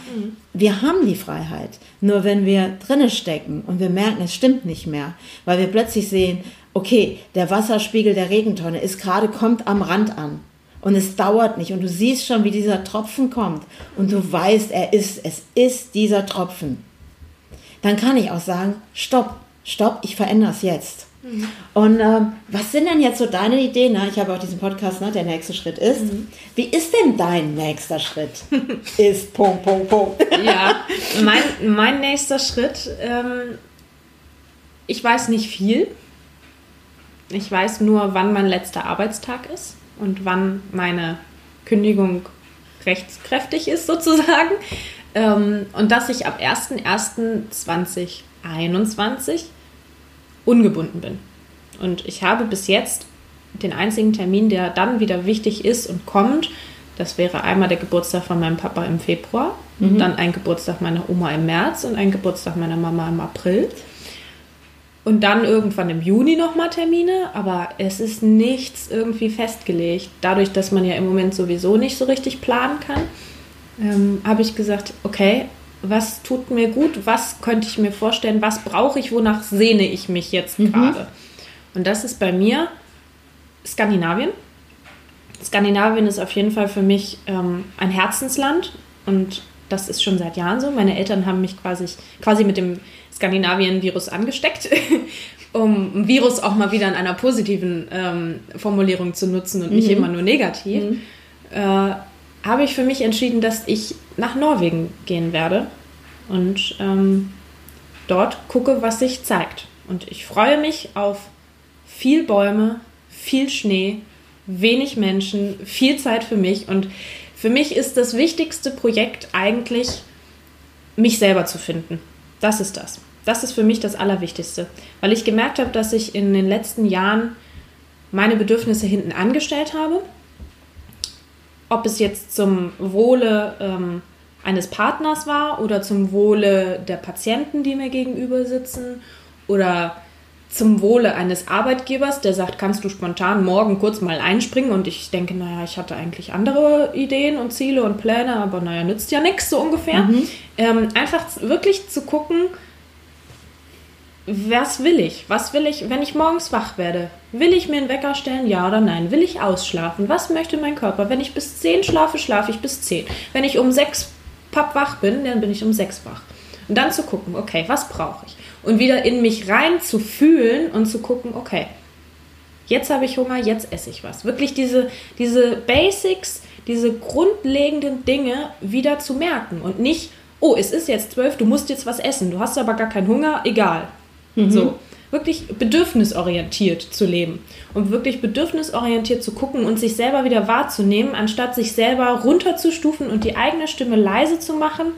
Wir haben die Freiheit. Nur wenn wir drinne stecken und wir merken, es stimmt nicht mehr, weil wir plötzlich sehen, okay, der Wasserspiegel der Regentonne ist gerade, kommt am Rand an. Und es dauert nicht. Und du siehst schon, wie dieser Tropfen kommt. Und du weißt, er ist, es ist dieser Tropfen. Dann kann ich auch sagen, stopp, stopp, ich verändere es jetzt. Und ähm, was sind denn jetzt so deine Ideen? Ne? Ich habe auch diesen Podcast, ne? der nächste Schritt ist. Wie ist denn dein nächster Schritt? ist Punkt, Punkt, Punkt. Ja, mein, mein nächster Schritt, ähm, ich weiß nicht viel. Ich weiß nur, wann mein letzter Arbeitstag ist und wann meine Kündigung rechtskräftig ist, sozusagen. Ähm, und dass ich ab 01.01.2021 ungebunden bin. Und ich habe bis jetzt den einzigen Termin, der dann wieder wichtig ist und kommt, das wäre einmal der Geburtstag von meinem Papa im Februar, dann ein Geburtstag meiner Oma im März und ein Geburtstag meiner Mama im April. Und dann irgendwann im Juni nochmal Termine, aber es ist nichts irgendwie festgelegt. Dadurch, dass man ja im Moment sowieso nicht so richtig planen kann, ähm, habe ich gesagt, okay, was tut mir gut, was könnte ich mir vorstellen, was brauche ich, wonach sehne ich mich jetzt gerade. Und das ist bei mir Skandinavien. Skandinavien ist auf jeden Fall für mich ähm, ein Herzensland und das ist schon seit Jahren so. Meine Eltern haben mich quasi, quasi mit dem Skandinavien-Virus angesteckt, um ein Virus auch mal wieder in einer positiven ähm, Formulierung zu nutzen und nicht immer nur negativ. Äh, habe ich für mich entschieden, dass ich nach Norwegen gehen werde und ähm, dort gucke, was sich zeigt. Und ich freue mich auf viel Bäume, viel Schnee, wenig Menschen, viel Zeit für mich. Und für mich ist das wichtigste Projekt eigentlich, mich selber zu finden. Das ist das. Das ist für mich das Allerwichtigste. Weil ich gemerkt habe, dass ich in den letzten Jahren meine Bedürfnisse hinten angestellt habe. Ob es jetzt zum Wohle ähm, eines Partners war oder zum Wohle der Patienten, die mir gegenüber sitzen oder zum Wohle eines Arbeitgebers, der sagt, kannst du spontan morgen kurz mal einspringen und ich denke, naja, ich hatte eigentlich andere Ideen und Ziele und Pläne, aber naja, nützt ja nichts so ungefähr. Ähm, einfach wirklich zu gucken, was will ich? Was will ich, wenn ich morgens wach werde? Will ich mir einen Wecker stellen? Ja oder nein? Will ich ausschlafen? Was möchte mein Körper? Wenn ich bis 10 schlafe, schlafe ich bis 10. Wenn ich um 6 pappwach bin, dann bin ich um 6 wach. Und dann zu gucken, okay, was brauche ich? Und wieder in mich rein zu fühlen und zu gucken, okay, jetzt habe ich Hunger, jetzt esse ich was. Wirklich diese, diese Basics, diese grundlegenden Dinge wieder zu merken und nicht, oh, es ist jetzt zwölf, du musst jetzt was essen, du hast aber gar keinen Hunger, egal. So, wirklich bedürfnisorientiert zu leben und wirklich bedürfnisorientiert zu gucken und sich selber wieder wahrzunehmen, anstatt sich selber runterzustufen und die eigene Stimme leise zu machen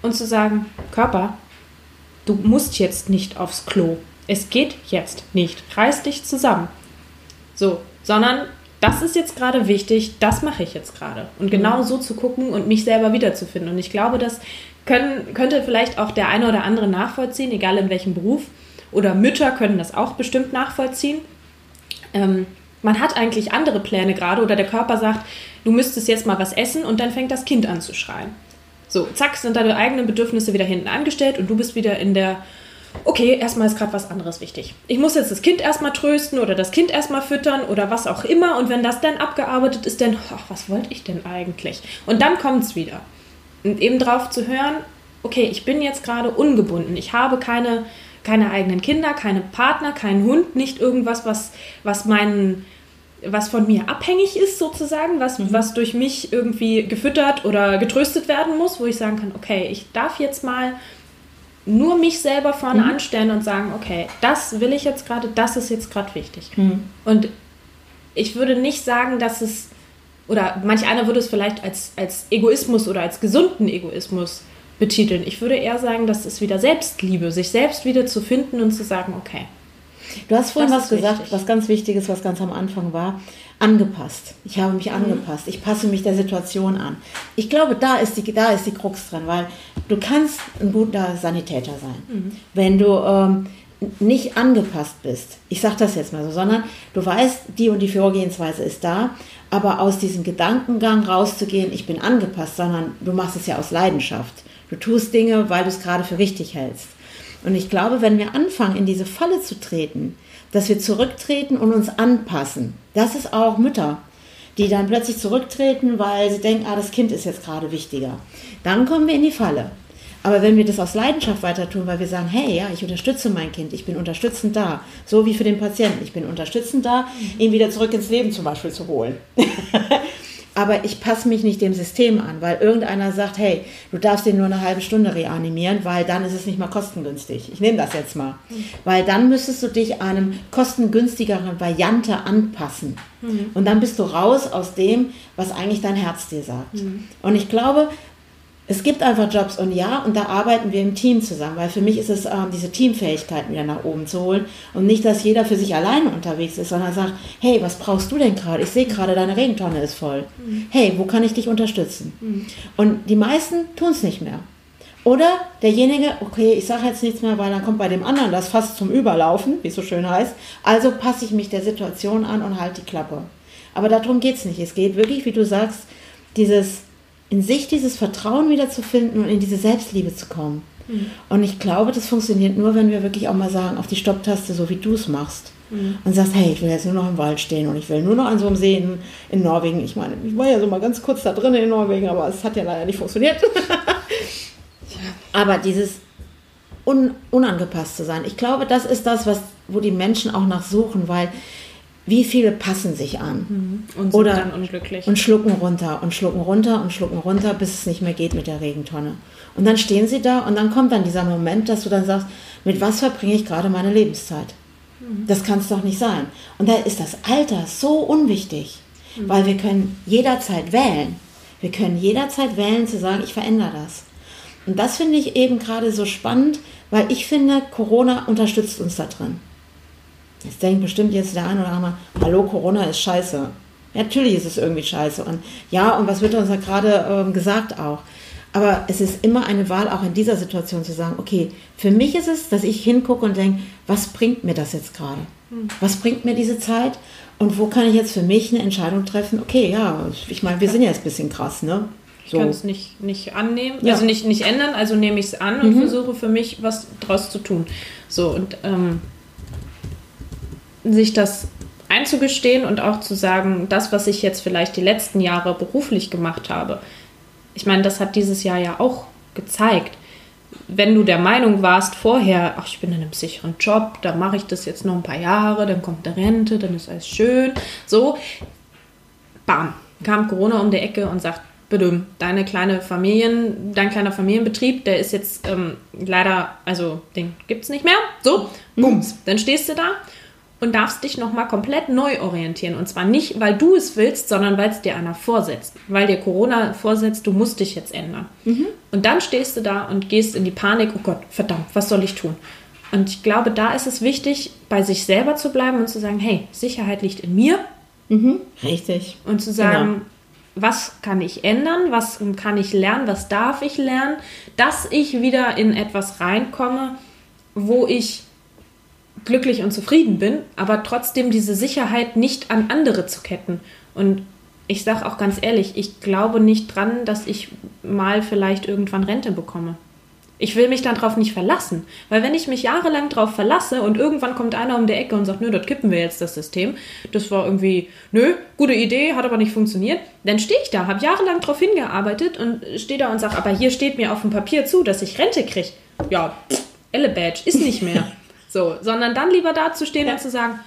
und zu sagen, Körper, du musst jetzt nicht aufs Klo. Es geht jetzt nicht. Reiß dich zusammen. So, sondern das ist jetzt gerade wichtig, das mache ich jetzt gerade. Und genau so zu gucken und mich selber wiederzufinden. Und ich glaube, das können, könnte vielleicht auch der eine oder andere nachvollziehen, egal in welchem Beruf. Oder Mütter können das auch bestimmt nachvollziehen. Ähm, man hat eigentlich andere Pläne gerade oder der Körper sagt, du müsstest jetzt mal was essen und dann fängt das Kind an zu schreien. So, zack, sind deine eigenen Bedürfnisse wieder hinten angestellt und du bist wieder in der, okay, erstmal ist gerade was anderes wichtig. Ich muss jetzt das Kind erstmal trösten oder das Kind erstmal füttern oder was auch immer und wenn das dann abgearbeitet ist, dann, ach, was wollte ich denn eigentlich? Und dann kommt es wieder. Und eben drauf zu hören, okay, ich bin jetzt gerade ungebunden. Ich habe keine, keine eigenen Kinder, keine Partner, keinen Hund, nicht irgendwas, was, was meinen was von mir abhängig ist sozusagen, was, was durch mich irgendwie gefüttert oder getröstet werden muss, wo ich sagen kann, okay, ich darf jetzt mal nur mich selber vorne anstellen und sagen, okay, das will ich jetzt gerade, das ist jetzt gerade wichtig. Und ich würde nicht sagen, dass es oder manch einer würde es vielleicht als, als Egoismus oder als gesunden Egoismus betiteln. Ich würde eher sagen, das ist wieder Selbstliebe, sich selbst wieder zu finden und zu sagen, okay. Du hast vorhin was gesagt, wichtig. was ganz Wichtiges, was ganz am Anfang war. Angepasst. Ich habe mich mhm. angepasst. Ich passe mich der Situation an. Ich glaube, da ist die, da ist die Krux drin, weil du kannst ein guter Sanitäter sein. Mhm. Wenn du ähm, nicht angepasst bist, ich sage das jetzt mal so, sondern du weißt, die und die Vorgehensweise ist da, aber aus diesem Gedankengang rauszugehen, ich bin angepasst, sondern du machst es ja aus Leidenschaft. Du tust Dinge, weil du es gerade für richtig hältst. Und ich glaube, wenn wir anfangen, in diese Falle zu treten, dass wir zurücktreten und uns anpassen, das ist auch Mütter, die dann plötzlich zurücktreten, weil sie denken, ah, das Kind ist jetzt gerade wichtiger. Dann kommen wir in die Falle. Aber wenn wir das aus Leidenschaft weiter tun, weil wir sagen, hey, ja, ich unterstütze mein Kind, ich bin unterstützend da, so wie für den Patienten, ich bin unterstützend da, ihn wieder zurück ins Leben zum Beispiel zu holen. aber ich passe mich nicht dem System an, weil irgendeiner sagt, hey, du darfst den nur eine halbe Stunde reanimieren, weil dann ist es nicht mal kostengünstig. Ich nehme das jetzt mal. Mhm. Weil dann müsstest du dich einem kostengünstigeren Variante anpassen. Mhm. Und dann bist du raus aus dem, was eigentlich dein Herz dir sagt. Mhm. Und ich glaube, es gibt einfach Jobs und ja, und da arbeiten wir im Team zusammen, weil für mich ist es ähm, diese Teamfähigkeit wieder nach oben zu holen und nicht, dass jeder für sich alleine unterwegs ist, sondern sagt, hey, was brauchst du denn gerade? Ich sehe gerade, deine Regentonne ist voll. Mhm. Hey, wo kann ich dich unterstützen? Mhm. Und die meisten tun es nicht mehr. Oder derjenige, okay, ich sage jetzt nichts mehr, weil dann kommt bei dem anderen das fast zum Überlaufen, wie es so schön heißt. Also passe ich mich der Situation an und halte die Klappe. Aber darum geht es nicht. Es geht wirklich, wie du sagst, dieses in sich dieses Vertrauen wiederzufinden und in diese Selbstliebe zu kommen. Mhm. Und ich glaube, das funktioniert nur, wenn wir wirklich auch mal sagen, auf die Stopptaste, so wie du es machst. Mhm. Und sagst, hey, ich will jetzt nur noch im Wald stehen und ich will nur noch an so einem See in, in Norwegen. Ich meine, ich war ja so mal ganz kurz da drin in Norwegen, aber es hat ja leider nicht funktioniert. aber dieses un, unangepasst zu sein, ich glaube, das ist das, was, wo die Menschen auch nach suchen, weil wie viele passen sich an mhm. und sind Oder, dann unglücklich und schlucken runter und schlucken runter und schlucken runter, bis es nicht mehr geht mit der Regentonne. Und dann stehen sie da und dann kommt dann dieser Moment, dass du dann sagst, mit was verbringe ich gerade meine Lebenszeit? Mhm. Das kann es doch nicht sein. Und da ist das Alter so unwichtig, mhm. weil wir können jederzeit wählen. Wir können jederzeit wählen zu sagen, ich verändere das. Und das finde ich eben gerade so spannend, weil ich finde, Corona unterstützt uns da drin. Jetzt denkt bestimmt jetzt der eine oder andere, hallo, Corona ist scheiße. natürlich ist es irgendwie scheiße. Und ja, und was wird uns da gerade ähm, gesagt auch? Aber es ist immer eine Wahl, auch in dieser Situation zu sagen, okay, für mich ist es, dass ich hingucke und denke, was bringt mir das jetzt gerade? Hm. Was bringt mir diese Zeit? Und wo kann ich jetzt für mich eine Entscheidung treffen? Okay, ja, ich meine, wir sind ja jetzt ein bisschen krass, ne? So. Ich kann es nicht, nicht annehmen, ja. also nicht, nicht ändern, also nehme ich es an und mhm. versuche für mich was draus zu tun. So, und ähm, sich das einzugestehen und auch zu sagen, das, was ich jetzt vielleicht die letzten Jahre beruflich gemacht habe, ich meine, das hat dieses Jahr ja auch gezeigt. Wenn du der Meinung warst vorher, ach, ich bin in einem sicheren Job, da mache ich das jetzt noch ein paar Jahre, dann kommt eine Rente, dann ist alles schön, so, bam, kam Corona um die Ecke und sagt, bitte, deine kleine Familien, dein kleiner Familienbetrieb, der ist jetzt ähm, leider, also den gibt es nicht mehr, so, bums, mhm. dann stehst du da und darfst dich nochmal komplett neu orientieren. Und zwar nicht, weil du es willst, sondern weil es dir einer vorsetzt. Weil dir Corona vorsetzt, du musst dich jetzt ändern. Mhm. Und dann stehst du da und gehst in die Panik, oh Gott, verdammt, was soll ich tun? Und ich glaube, da ist es wichtig, bei sich selber zu bleiben und zu sagen, hey, Sicherheit liegt in mir. Mhm. Richtig. Und zu sagen, genau. was kann ich ändern, was kann ich lernen, was darf ich lernen, dass ich wieder in etwas reinkomme, wo ich glücklich und zufrieden bin, aber trotzdem diese Sicherheit nicht an andere zu ketten. Und ich sage auch ganz ehrlich, ich glaube nicht dran, dass ich mal vielleicht irgendwann Rente bekomme. Ich will mich dann darauf nicht verlassen, weil wenn ich mich jahrelang darauf verlasse und irgendwann kommt einer um die Ecke und sagt, nö, dort kippen wir jetzt das System, das war irgendwie, nö, gute Idee, hat aber nicht funktioniert, dann stehe ich da, habe jahrelang darauf hingearbeitet und stehe da und sage, aber hier steht mir auf dem Papier zu, dass ich Rente kriege. Ja, Elle Badge, ist nicht mehr. So, sondern dann lieber dazustehen ja. und zu sagen,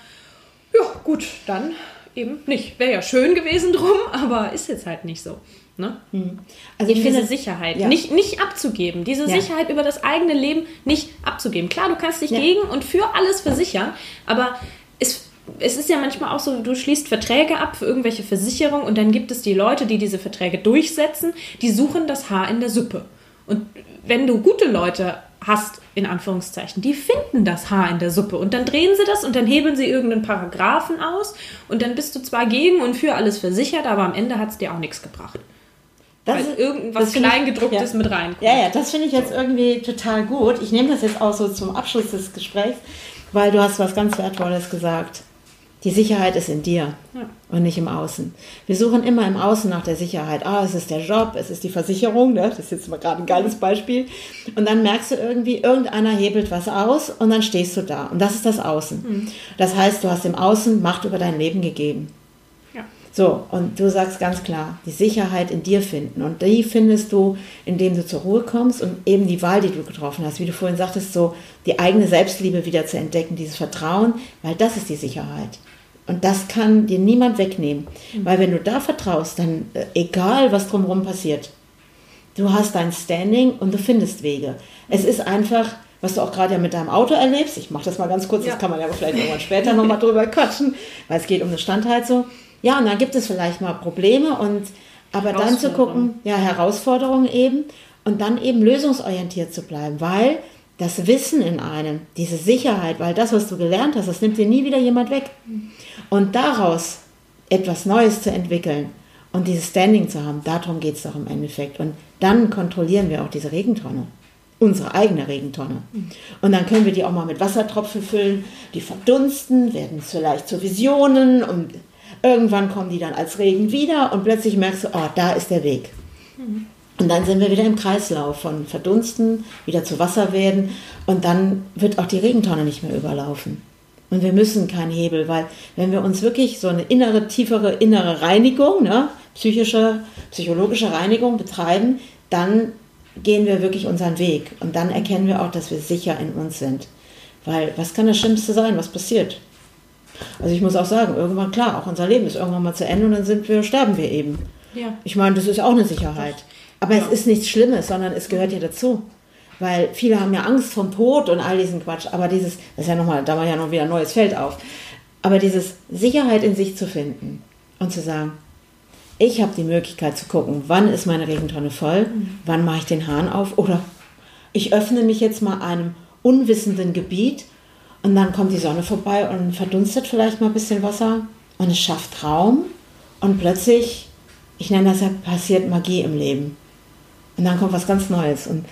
ja, gut, dann eben nicht. Wäre ja schön gewesen drum, aber ist jetzt halt nicht so. Ne? Hm. Also ich finde Sicherheit ja. nicht, nicht abzugeben, diese ja. Sicherheit über das eigene Leben nicht abzugeben. Klar, du kannst dich ja. gegen und für alles versichern, aber es es ist ja manchmal auch so, du schließt Verträge ab für irgendwelche Versicherungen und dann gibt es die Leute, die diese Verträge durchsetzen, die suchen das Haar in der Suppe. Und wenn du gute Leute hast, in Anführungszeichen, die finden das Haar in der Suppe und dann drehen sie das und dann hebeln sie irgendeinen Paragraphen aus und dann bist du zwar gegen und für alles versichert, aber am Ende hat es dir auch nichts gebracht. Das weil ist- irgendwas ich- Kleingedrucktes ja. mit reinkommt. Ja, ja, das finde ich jetzt irgendwie total gut. Ich nehme das jetzt auch so zum Abschluss des Gesprächs, weil du hast was ganz Wertvolles gesagt. Die Sicherheit ist in dir Ja. und nicht im Außen. Wir suchen immer im Außen nach der Sicherheit. Ah, es ist der Job, es ist die Versicherung, ne? das ist jetzt mal gerade ein geiles Beispiel. Und dann merkst du irgendwie, irgendeiner hebelt was aus und dann stehst du da. Und das ist das Außen. Das heißt, du hast im Außen Macht über dein Leben gegeben. Ja. So, und du sagst ganz klar, die Sicherheit in dir finden. Und die findest du, indem du zur Ruhe kommst und eben die Wahl, die du getroffen hast, wie du vorhin sagtest, so die eigene Selbstliebe wieder zu entdecken, dieses Vertrauen, weil das ist die Sicherheit. Und das kann dir niemand wegnehmen. Weil wenn du da vertraust, dann äh, egal, was drumherum passiert, du hast dein Standing und du findest Wege. Es ist einfach, was du auch gerade ja mit deinem Auto erlebst, ich mache das mal ganz kurz, Ja. das kann man ja vielleicht irgendwann später nochmal drüber quatschen, weil es geht um eine Standheizung. Ja, und dann gibt es vielleicht mal Probleme und aber dann zu gucken, ja, Herausforderungen eben und dann eben lösungsorientiert zu bleiben, weil das Wissen in einem, diese Sicherheit, weil das, was du gelernt hast, das nimmt dir nie wieder jemand weg. Und daraus etwas Neues zu entwickeln und dieses Standing zu haben, darum geht es doch im Endeffekt. Und dann kontrollieren wir auch diese Regentonne. Unsere eigene Regentonne. Und dann können wir die auch mal mit Wassertropfen füllen, die verdunsten, werden vielleicht zu Visionen und irgendwann kommen die dann als Regen wieder und plötzlich merkst du, oh, da ist der Weg. Und dann sind wir wieder im Kreislauf von Verdunsten, wieder zu Wasser werden und dann wird auch die Regentonne nicht mehr überlaufen. Und wir müssen keinen Hebel, weil wenn wir uns wirklich so eine innere, tiefere innere Reinigung, ne, psychische, psychologische Reinigung betreiben, dann gehen wir wirklich unseren Weg und dann erkennen wir auch, dass wir sicher in uns sind. Weil was kann das Schlimmste sein, was passiert? Also ich muss auch sagen, irgendwann klar, auch unser Leben ist irgendwann mal zu Ende und dann sind wir, sterben wir eben. Ja. Ich meine, das ist auch eine Sicherheit. Aber es ist nichts Schlimmes, sondern es gehört ja dazu. Weil viele haben ja Angst vom Tod und all diesen Quatsch. Aber dieses, das ist ja nochmal, da war ja noch wieder ein neues Feld auf. Aber dieses Sicherheit in sich zu finden und zu sagen, ich habe die Möglichkeit zu gucken, wann ist meine Regentonne voll, wann mache ich den Hahn auf oder ich öffne mich jetzt mal einem unwissenden Gebiet und dann kommt die Sonne vorbei und verdunstet vielleicht mal ein bisschen Wasser und es schafft Raum und plötzlich, ich nenne das ja, passiert Magie im Leben. Und dann kommt was ganz Neues. Und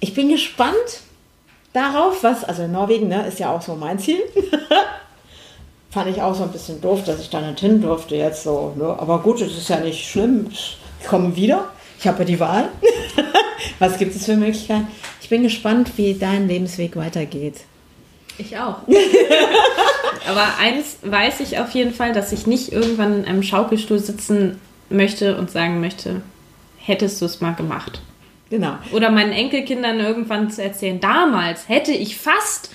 ich bin gespannt darauf, was, also Norwegen ne, ist ja auch so mein Ziel. Fand ich auch so ein bisschen doof, dass ich da nicht hin durfte jetzt so. Ne? Aber gut, es ist ja nicht schlimm. Ich komme wieder. Ich habe ja die Wahl. was gibt es für Möglichkeiten? Ich bin gespannt, wie dein Lebensweg weitergeht. Ich auch. Aber eins weiß ich auf jeden Fall, dass ich nicht irgendwann in einem Schaukelstuhl sitzen möchte und sagen möchte, hättest du es mal gemacht. Genau. Oder meinen Enkelkindern irgendwann zu erzählen, damals hätte ich fast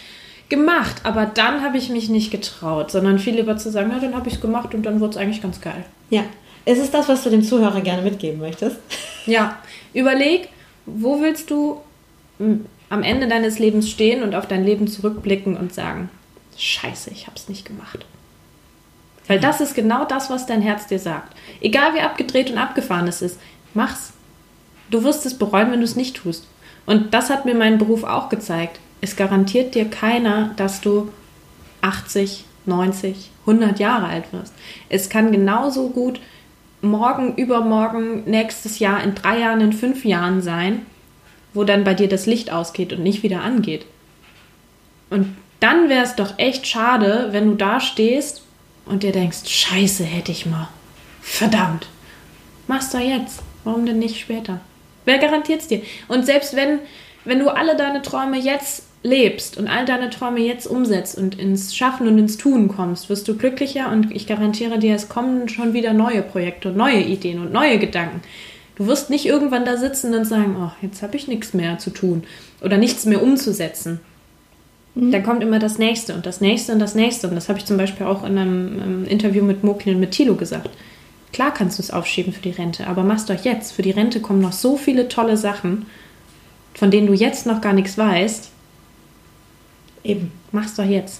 gemacht, aber dann habe ich mich nicht getraut, sondern viel lieber zu sagen, ja, dann habe ich es gemacht und dann wurde es eigentlich ganz geil. Ja. Ist es das, was du dem Zuhörer gerne mitgeben möchtest? Ja, überleg, wo willst du m, am Ende deines Lebens stehen und auf dein Leben zurückblicken und sagen, scheiße, ich habe es nicht gemacht. Weil das ist genau das, was dein Herz dir sagt. Egal wie abgedreht und abgefahren es ist, mach's. Du wirst es bereuen, wenn du es nicht tust. Und das hat mir mein Beruf auch gezeigt. Es garantiert dir keiner, dass du 80, 90, 100 Jahre alt wirst. Es kann genauso gut morgen, übermorgen, nächstes Jahr, in drei Jahren, in fünf Jahren sein, wo dann bei dir das Licht ausgeht und nicht wieder angeht. Und dann wäre es doch echt schade, wenn du da stehst und dir denkst, scheiße, hätte ich mal. Verdammt. Mach's doch jetzt. Warum denn nicht später? Wer garantiert's dir? Und selbst wenn, wenn du alle deine Träume jetzt lebst und all deine Träume jetzt umsetzt und ins Schaffen und ins Tun kommst, wirst du glücklicher und ich garantiere dir, es kommen schon wieder neue Projekte und neue Ideen und neue Gedanken. Du wirst nicht irgendwann da sitzen und sagen, oh, jetzt habe ich nichts mehr zu tun oder nichts mehr umzusetzen. Dann kommt immer das nächste und das nächste und das nächste. Und das habe ich zum Beispiel auch in einem ähm, Interview mit Mokin und mit Thilo gesagt. Klar kannst du es aufschieben für die Rente, aber mach's doch jetzt. Für die Rente kommen noch so viele tolle Sachen, von denen du jetzt noch gar nichts weißt. Eben. Mach's doch jetzt.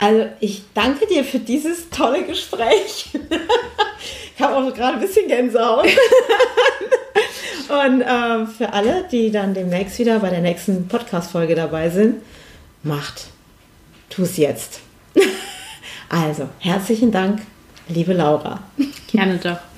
Also ich danke dir für dieses tolle Gespräch. ich habe auch gerade ein bisschen Gänsehaut. Und ähm, für alle, die dann demnächst wieder bei der nächsten Podcast-Folge dabei sind, macht. Tu es jetzt. also, herzlichen Dank, liebe Laura. Gerne doch.